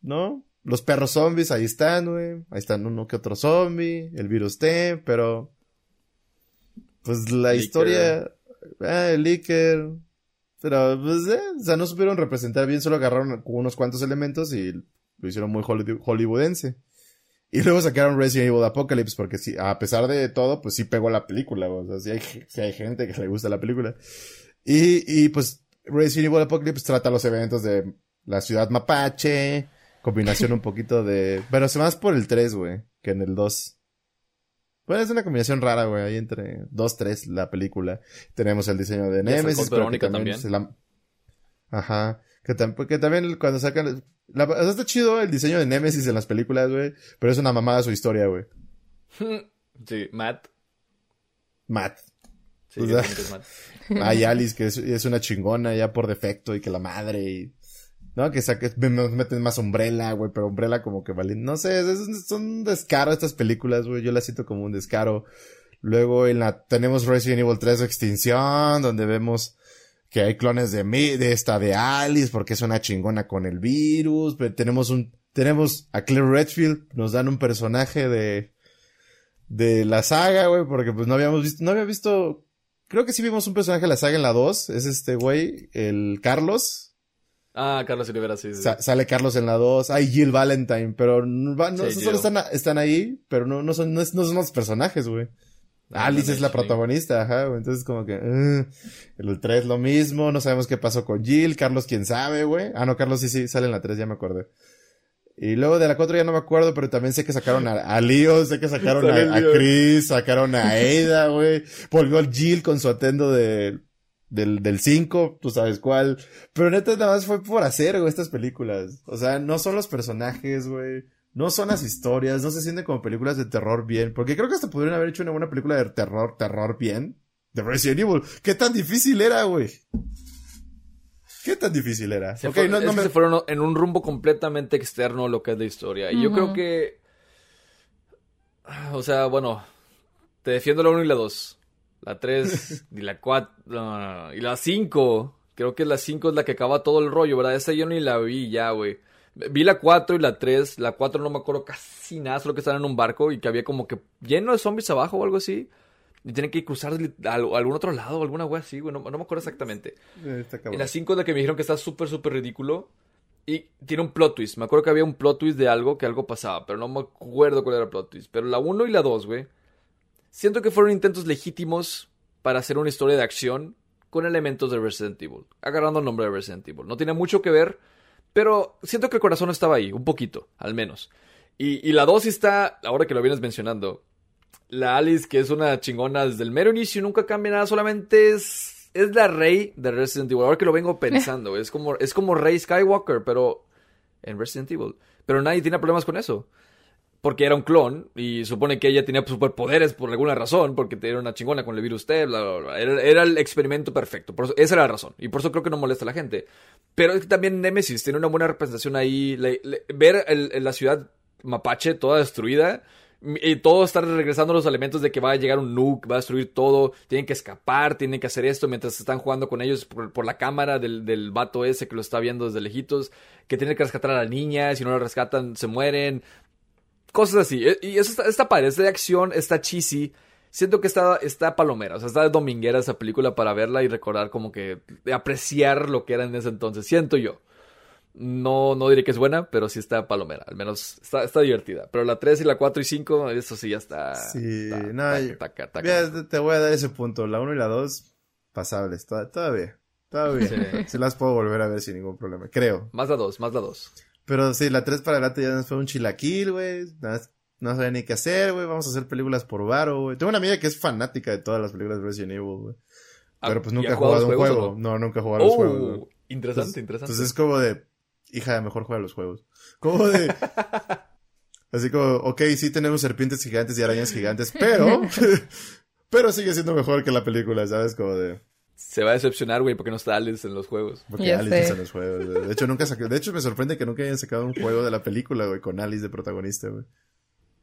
¿no? Los perros zombies, ahí están, güey. Ahí están uno que otro zombie. El virus T, pero. Pues la historia. Ah, el Licker. Pero, pues, eh, o sea, no supieron representar bien, solo agarraron unos cuantos elementos y lo hicieron muy hollywoodense. Y luego sacaron Resident Evil Apocalypse porque sí, a pesar de todo, pues sí pegó la película, o sea, sí hay, sí hay gente que le gusta la película. Y, y pues Resident Evil Apocalypse trata los eventos de la ciudad mapache, combinación un poquito de... Pero se más por el 3, güey, que en el 2. Bueno, es una combinación rara, güey, ahí entre 2, 3 la película. Tenemos el diseño de Nemesis, pero que también, también. La... Ajá. Que, tam que, también cuando sacan... La... O sea, está chido el diseño de Nemesis en las películas, güey, pero es una mamada su historia, güey. sí, Matt. Matt. Sí, o sea, Hay Alice, que es, es, una chingona ya por defecto y que la madre y... ¿No? Que saques, meten más Umbrella, güey, pero Umbrella como que vale. No sé, es, son un descaro estas películas, güey. Yo las siento como un descaro. Luego en la, tenemos Resident Evil 3 Extinción, donde vemos que hay clones de mí, de esta de Alice, porque es una chingona con el virus. Pero tenemos un, tenemos a Claire Redfield, nos dan un personaje de, de la saga, güey, porque pues no habíamos visto, no había visto, creo que sí vimos un personaje de la saga en la 2, es este güey, el Carlos, Ah, Carlos Rivera, sí. sí. sale Carlos en la 2. Hay Jill Valentine, pero no, no solo están, están, ahí, pero no, no, son, no, son los personajes, güey. Alice es la protagonista, ajá, güey. Entonces como que, uh, el 3 lo mismo, no sabemos qué pasó con Jill, Carlos quién sabe, güey. Ah, no, Carlos sí, sí, sale en la 3, ya me acordé. Y luego de la 4 ya no me acuerdo, pero también sé que sacaron a, a Leo, sé que sacaron a, a, Chris, sacaron a Ada, güey. Volvió Jill con su atendo de del, del 5, tú sabes cuál. Pero neta, nada más fue por hacer, güey, estas películas. O sea, no son los personajes, güey. No son las historias, no se sienten como películas de terror bien. Porque creo que hasta podrían haber hecho una buena película de terror, terror bien. De Resident Evil. ¿Qué tan difícil era, güey? ¿Qué tan difícil era? Se, okay, no, no me... se fueron en un rumbo completamente externo a lo que es la historia. Y yo creo que. O sea, bueno. Te defiendo la 1 y la 2. La 3 y la 4. y la 5. Creo que la 5 es la que acaba todo el rollo, ¿verdad? Esa yo ni la vi ya, güey. Vi la 4 y la 3. La 4 no me acuerdo casi nada, solo que estaban en un barco y que había como que lleno de zombies abajo o algo así. Y tienen que cruzar a algún otro lado, o alguna wea así, güey. No, me acuerdo exactamente. y la 5 es la que me dijeron que está súper, súper ridículo. Y tiene un plot twist. Me acuerdo que había un plot twist de algo, que algo pasaba, pero no me acuerdo cuál era el plot twist. Pero la 1 y la 2, güey Siento que fueron intentos legítimos para hacer una historia de acción con elementos de Resident Evil, agarrando el nombre de Resident Evil. No tiene mucho que ver, pero siento que el corazón estaba ahí, un poquito, al menos. Y, la dosis está, ahora que lo vienes mencionando, la Alice, que es una chingona desde el mero inicio, nunca cambia nada, solamente es, es la rey de Resident Evil. Ahora que lo vengo pensando, es como, es como Rey Skywalker, pero en Resident Evil. Pero nadie tiene problemas con eso porque era un clon y supone que ella tenía superpoderes por alguna razón, porque era una chingona con el virus T, bla, bla, bla. Era, el experimento perfecto. Por esa era la razón. Y por eso creo que no molesta a la gente. Pero es que también Nemesis tiene una buena representación ahí. ver la ciudad mapache toda destruida y todo estar regresando los elementos de que va a llegar un nuke, va a destruir todo, tienen que escapar, tienen que hacer esto mientras están jugando con ellos por, la cámara del, del, vato ese que lo está viendo desde lejitos, que tienen que rescatar a la niña, si no la rescatan se mueren, Cosas así. E, y eso está, está padre, es de acción, está cheesy. Siento que está, está palomera, o sea, está de dominguera esa película para verla y recordar como que apreciar lo que era en ese entonces. Siento yo. No, no diré que es buena, pero sí está palomera. Al menos está, está divertida. Pero la 3 y la 4 y 5, eso sí ya está. Sí, no, te voy a dar ese punto. La 1 y la 2, pasables. Todavía. Todavía. Sí. las puedo volver a ver sin ningún problema. Creo. Más la 2, más la 2. Pero sí, la 3 para adelante ya nos fue un chilaquil, güey. No sabía ni qué hacer, güey. Vamos a hacer películas por varo, güey. Tengo una amiga que es fanática de todas las películas de Resident Evil, güey. Ah, Pero pues nunca ha jugado un juego. No? nunca ha jugado los juegos. Interesante, interesante. Entonces es como de, hija, mejor juega los juegos. Como de... Así como, ok, sí tenemos serpientes gigantes y arañas gigantes, pero... pero sigue siendo mejor que la película, ¿sabes? Como de se va a decepcionar, güey, porque no está Alice en los juegos. Porque Alice está en los juegos. De hecho, nunca saqué, de hecho me sorprende que nunca hayan sacado un juego de la película, güey, con Alice de protagonista, güey.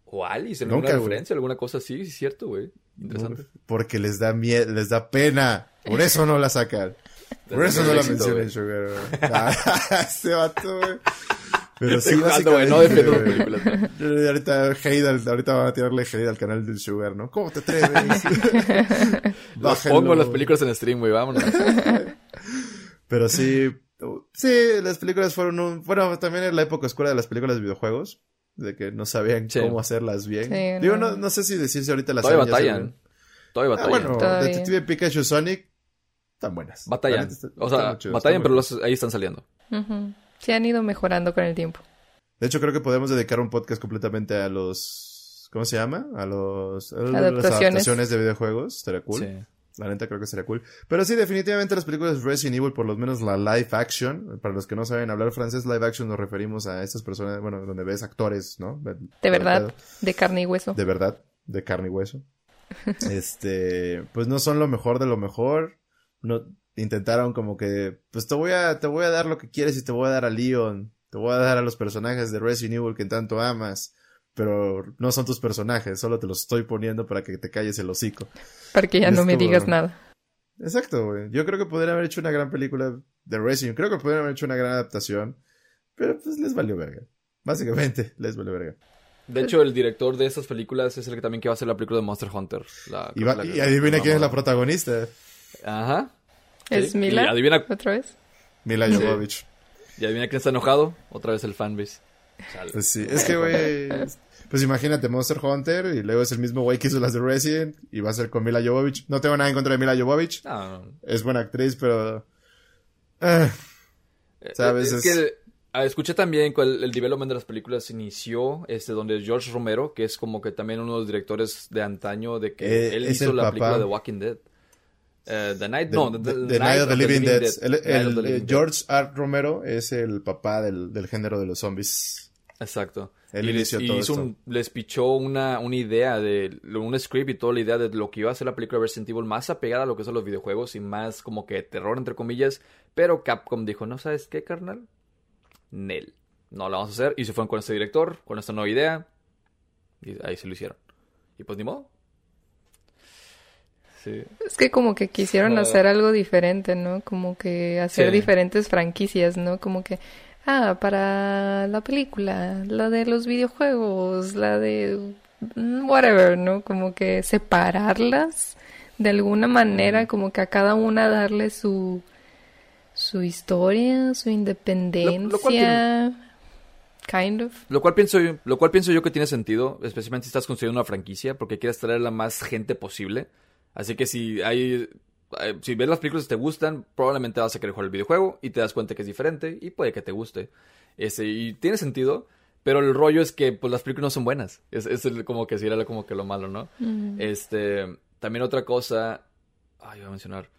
O Alice, en alguna referencia, alguna cosa así, sí es cierto, güey. Interesante. porque les da miedo, les da pena. Por eso no la sacan. Por eso no la mencionan, Sugar, güey. este vato, güey. Pero sí, básicamente, no defiendo las películas. Ahorita, hate ahorita van a tirarle hate al canal del Sugar, ¿no? ¿Cómo te atreves? Los pongo las películas en stream, güey, vámonos. Pero sí, sí, las películas fueron un... Bueno, también en la época oscura de las películas de videojuegos. de que no sabían Sí. cómo hacerlas bien. Sí, Digo, no. no, no sé si decirse ahorita las Todavía batallan. Todavía Ah, batallan. bueno, Todavía. Detective Pikachu Sonic están buenas. La Batallan. o sea, batallan, pero los, ahí están saliendo. Ujú. Se han ido mejorando con el tiempo. De hecho, creo que podemos dedicar un podcast completamente a los... ¿Cómo se llama? A los... a las Adaptaciones. adaptaciones de videojuegos. Estaría cool. Sí. La neta creo que sería cool. Pero sí, definitivamente las películas de Resident Evil, por lo menos la live action, para los que no saben hablar francés, live action nos referimos a estas personas, bueno, donde ves actores, ¿no? De verdad, de carne y hueso. De verdad, de carne y hueso. este, pues no son lo mejor de lo mejor. No intentaron como que, pues te voy a, te voy a dar lo que quieres y te voy a dar a Leon. Te voy a dar a los personajes de Resident Evil que tanto amas. Pero no son tus personajes, solo te los estoy poniendo para que te calles el hocico. Para que ya no me digas nada. Exacto, güey. Yo creo que podrían haber hecho una gran película de Resident. Creo que podrían haber hecho una gran adaptación. Pero pues les valió verga. Básicamente, les valió verga. De hecho, el director de estas películas es el que también que va a hacer la película de Monster Hunter. La- Y, va- la- y adivina la- quién es la protagonista. Ajá. ¿Es. Mila? Y adivina, ¿Otra vez? Mila Sí. Jovovich. y adivina quién está enojado. Otra vez el fanbase. Chale. Pues sí, es que, güey. Pues imagínate Monster Hunter y luego es el mismo güey que hizo las de Resident y va a ser con Mila Jovovich. No tengo nada en contra de Mila Jovovich. No, no. Es buena actriz, pero. ah, ¿Sabes? Es, Es- que ah, escuché también que el, el development de las películas inició este donde George Romero, que es como que también uno de los directores de antaño de que Eh, él hizo la papá. película de Walking Dead. Eh, the Night, no, the, Night of the Living Dead. El, el-. George R. Romero es el papá del, del género de los zombies. Exacto. Él y les, inició y todo hizo esto. un- les pichó una, una idea de un script y toda la idea de lo que iba a ser la película de Resident Evil más apegada a lo que son los videojuegos y más como que terror entre comillas, pero Capcom dijo, "No sabes qué, carnal? Nel. No lo vamos a hacer." Y se fueron con este director, con esta nueva idea y ahí se lo hicieron. Y pues ni modo. Sí. Es que como que quisieron hacer algo diferente, ¿no? Como que hacer Sí. diferentes franquicias, ¿no? Como que, ah, para la película, la de los videojuegos, la de whatever, ¿no? Como que separarlas de alguna manera, como que a cada una darle su su historia, su independencia, kind of. Lo cual pienso yo, lo cual pienso yo que tiene sentido, especialmente si estás construyendo una franquicia, porque quieres traer a la más gente posible. Así que si hay, eh, si ves las películas y te gustan, probablemente vas a querer jugar el videojuego y te das cuenta que es diferente y puede que te guste. Este, y tiene sentido, pero el rollo es que pues las películas no son buenas. Es, es el- como que si era como que lo malo, ¿no? Este, también otra cosa, ay, iba a mencionar.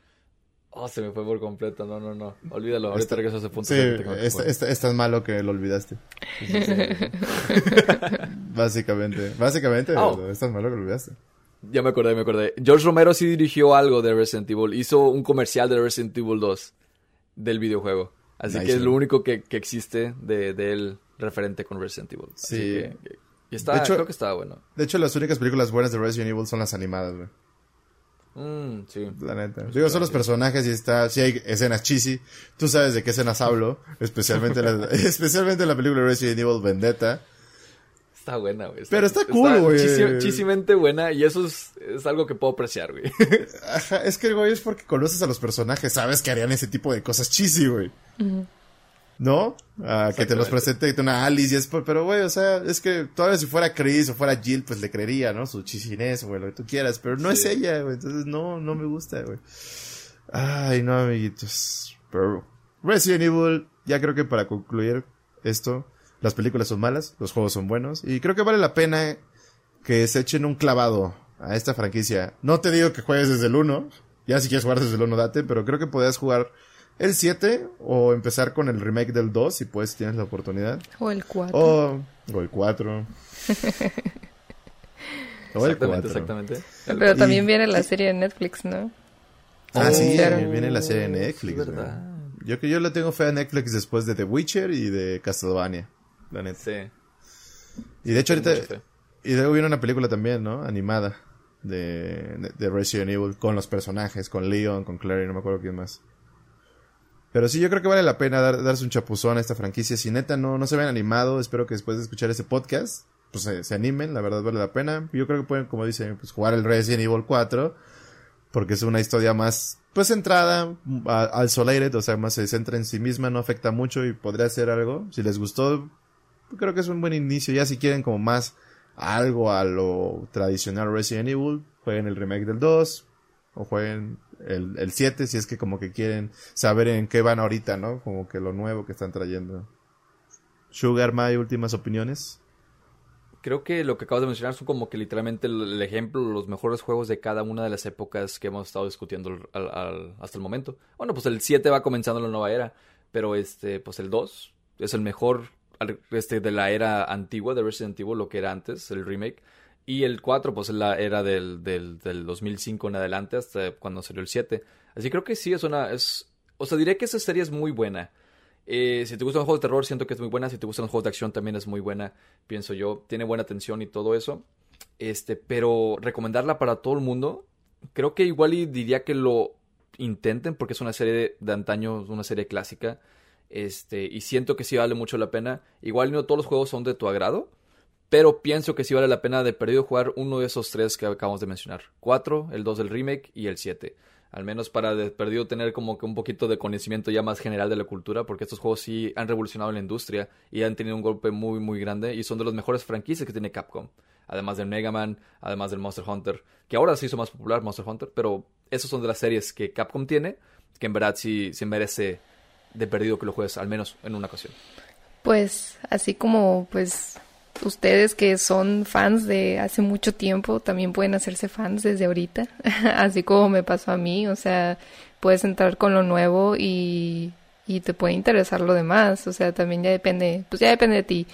Oh, se me fue por completo. No, no, no. Olvídalo. Ahorita Está- regreso a ese punto. Sí, que tengo que es, jugar. es- es tan malo que lo olvidaste. Básicamente. Básicamente, Oh. es tan malo que lo olvidaste. Ya me acordé, me acordé. George Romero sí dirigió algo de Resident Evil. Hizo un comercial de Resident Evil 2 del videojuego. Así Nice, que es lo único que, que existe de, de él referente con Resident Evil. Así Sí. que- que- y está, De hecho- creo que estaba bueno. De hecho, las únicas películas buenas de Resident Evil son las animadas, güey. Mm, sí. La neta. Digo, son los personajes y está, sí hay escenas cheesy. Tú sabes de qué escenas hablo. Especialmente, la, especialmente en la película Resident Evil Vendetta. Está buena, güey. Pero está cool, güey. chisi- Chisamente buena y eso es, es algo que puedo apreciar, güey. Ajá, es que, güey, es porque conoces a los personajes. Sabes que harían ese tipo de cosas cheesy, güey. ¿No? Ah, que te los presente una Alice y es por- pero güey, o sea, es que todavía si fuera Chris o fuera Jill, pues le creería, ¿no? Su chisinés, güey, lo que tú quieras, pero no es ella, güey, entonces no, no me gusta, güey. Ay, no, amiguitos. Pero Resident Evil, ya creo que para concluir esto, las películas son malas, los juegos son buenos y creo que vale la pena que se echen un clavado a esta franquicia. No te digo que juegues desde el 1, ya si quieres jugar desde el 1 date, pero creo que podrías jugar el 7 o empezar con el remake del 2 si puedes, si tienes la oportunidad. O el 4. O, o el 4. o el exactamente, 4. exactamente. Pero y- también viene la serie de Netflix, ¿no? Ah, Oh, sí, claro. viene la serie de Netflix. Yo que yo le tengo fe a Netflix después de The Witcher y de Castlevania. La neta. Sí. Y de hecho ahorita... Y luego viene una película también, ¿no? Animada. De, de Resident Evil. Con los personajes. Con Leon, con Clary, no me acuerdo quién más. Pero sí, yo creo que vale la pena dar- darse un chapuzón a esta franquicia. Si neta no, no se ven animado, espero que después de escuchar este podcast, pues se, se animen, la verdad vale la pena. Yo creo que pueden, como dicen, pues jugar el Resident Evil 4. Porque es una historia más, pues centrada, a- al isolated, o sea, más se centra en sí misma, no afecta mucho y podría hacer algo. Si les gustó, creo que es un buen inicio. Ya si quieren como más algo a lo tradicional Resident Evil, jueguen el remake del 2 o jueguen el, el 7 si es que como que quieren saber en qué van ahorita, ¿no? Como que lo nuevo que están trayendo. Sugar, My, últimas opiniones. Creo que lo que acabas de mencionar son como que literalmente el, ejemplo, los mejores juegos de cada una de las épocas que hemos estado discutiendo hasta el momento. Bueno, pues el 7 va comenzando la nueva era, pero este, pues el 2 es el mejor este, de la era antigua de Resident Evil, lo que era antes, el remake. Y el 4, pues es la era del, del, del 2005 en adelante, hasta cuando salió el 7. Así creo que sí es una... Es, o sea, diré que esa serie es muy buena. Eh, si te gustan los juegos de terror, siento que es muy buena. Si te gustan los juegos de acción, también es muy buena, pienso yo. Tiene buena atención y todo eso. Este, pero recomendarla para todo el mundo, creo que igual y diría que lo intenten porque es una serie de, de antaño, una serie clásica. Este, y siento que sí vale mucho la pena. Igual no todos los juegos son de tu agrado, pero pienso que sí vale la pena de perdido jugar uno de esos tres que acabamos de mencionar. Cuatro, el dos del remake y el siete al menos para de perdido tener como que un poquito de conocimiento ya más general de la cultura, porque estos juegos sí han revolucionado la industria y han tenido un golpe muy muy grande y son de las mejores franquicias que tiene Capcom, además del Mega Man, además del Monster Hunter, que ahora se hizo más popular Monster Hunter, pero esos son de las series que Capcom tiene, que en verdad sí se merece de perdido que lo juegues al menos en una ocasión. Pues así como pues ustedes que son fans de hace mucho tiempo también pueden hacerse fans desde ahorita, así como me pasó a mí, o sea, puedes entrar con lo nuevo y, y te puede interesar lo demás, o sea, también ya depende, pues ya depende de ti.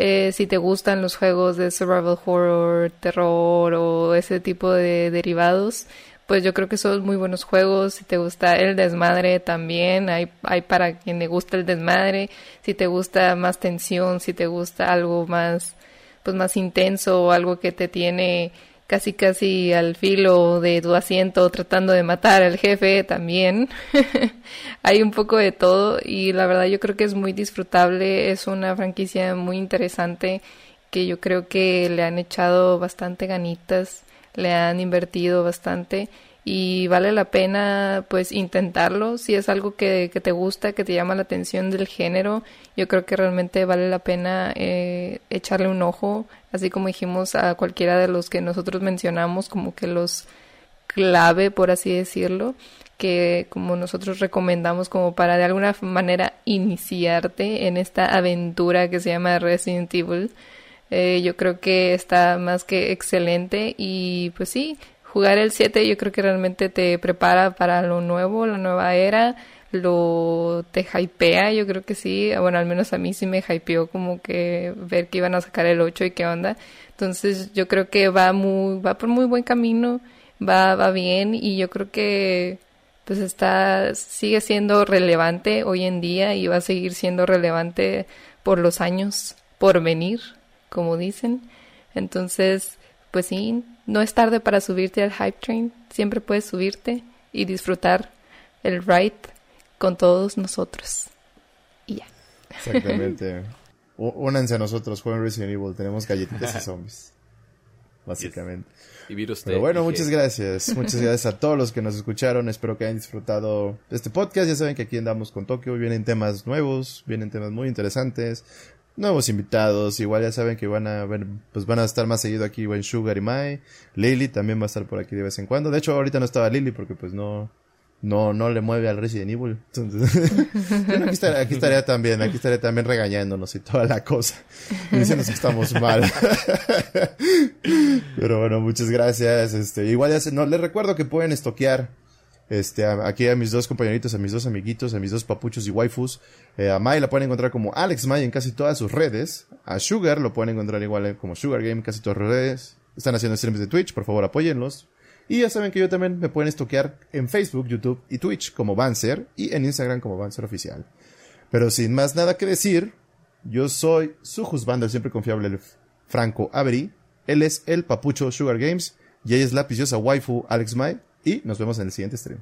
Eh, si te gustan los juegos de survival horror, terror o ese tipo de derivados, pues yo creo que son muy buenos juegos. Si te gusta el desmadre también, hay, hay para quien le gusta el desmadre. Si te gusta más tensión, si te gusta algo más, pues más intenso o algo que te tiene casi casi al filo de tu asiento tratando de matar al jefe también. hay un poco de todo y la verdad yo creo que es muy disfrutable, es una franquicia muy interesante que yo creo que le han echado bastante ganitas le han invertido bastante y vale la pena pues intentarlo. Si es algo que, te gusta que te llama la atención del género yo creo que realmente vale la pena eh, echarle un ojo. Así como dijimos a cualquiera de los que nosotros mencionamos como que los clave por así decirlo que como nosotros recomendamos como para de alguna manera iniciarte en esta aventura que se llama Resident Evil eh, yo creo que está más que excelente y pues sí, jugar el 7 yo creo que realmente te prepara para lo nuevo, la nueva era, lo te hypea, yo creo que sí, bueno, al menos a mí sí me hypeó como que ver que iban a sacar el 8 y qué onda. Entonces, yo creo que va muy va por muy buen camino, va va bien y yo creo que pues está sigue siendo relevante hoy en día y va a seguir siendo relevante por los años por venir como dicen. Entonces, pues sí, no es tarde para subirte al hype train, siempre puedes subirte y disfrutar el ride con todos nosotros. Y ya. Exactamente. Únanse a nosotros, jueguen Resident Evil, tenemos galletitas y zombies. Básicamente. Y virus Pero bueno, muchas gracias. Muchas gracias a todos los que nos escucharon. Espero que hayan disfrutado de este podcast. Ya saben que aquí andamos con Tokio. Vienen temas nuevos, vienen temas muy interesantes nuevos invitados. Igual ya saben que van a ver, pues van a estar más seguido aquí en Sugar y Mai. Lily también va a estar por aquí de vez en cuando. De hecho, ahorita no estaba Lily porque pues no, no, no le mueve al Resident Evil. Entonces, aquí, estaría, aquí estaría también, aquí estaría también regañándonos y toda la cosa. Diciendo que estamos mal. Pero bueno, muchas gracias. Este, igual ya se, no, les recuerdo que pueden estoquear este, aquí a mis dos compañeritos, a mis dos amiguitos, a mis dos papuchos y waifus. Eh, a Mai la pueden encontrar como Alex Mai en casi todas sus redes. A Sugar lo pueden encontrar igual eh, como Sugar Game en casi todas sus redes. Están haciendo streams de Twitch, por favor apóyenlos. Y ya saben que yo también me pueden estoquear en Facebook, YouTube y Twitch como Banzer y en Instagram como Banzer Oficial. Pero sin más nada que decir, yo soy su juzgando el siempre confiable el Franco Avery. Él es el papucho Sugar Games y ella es la piciosa waifu Alex Mai y nos vemos en el siguiente stream.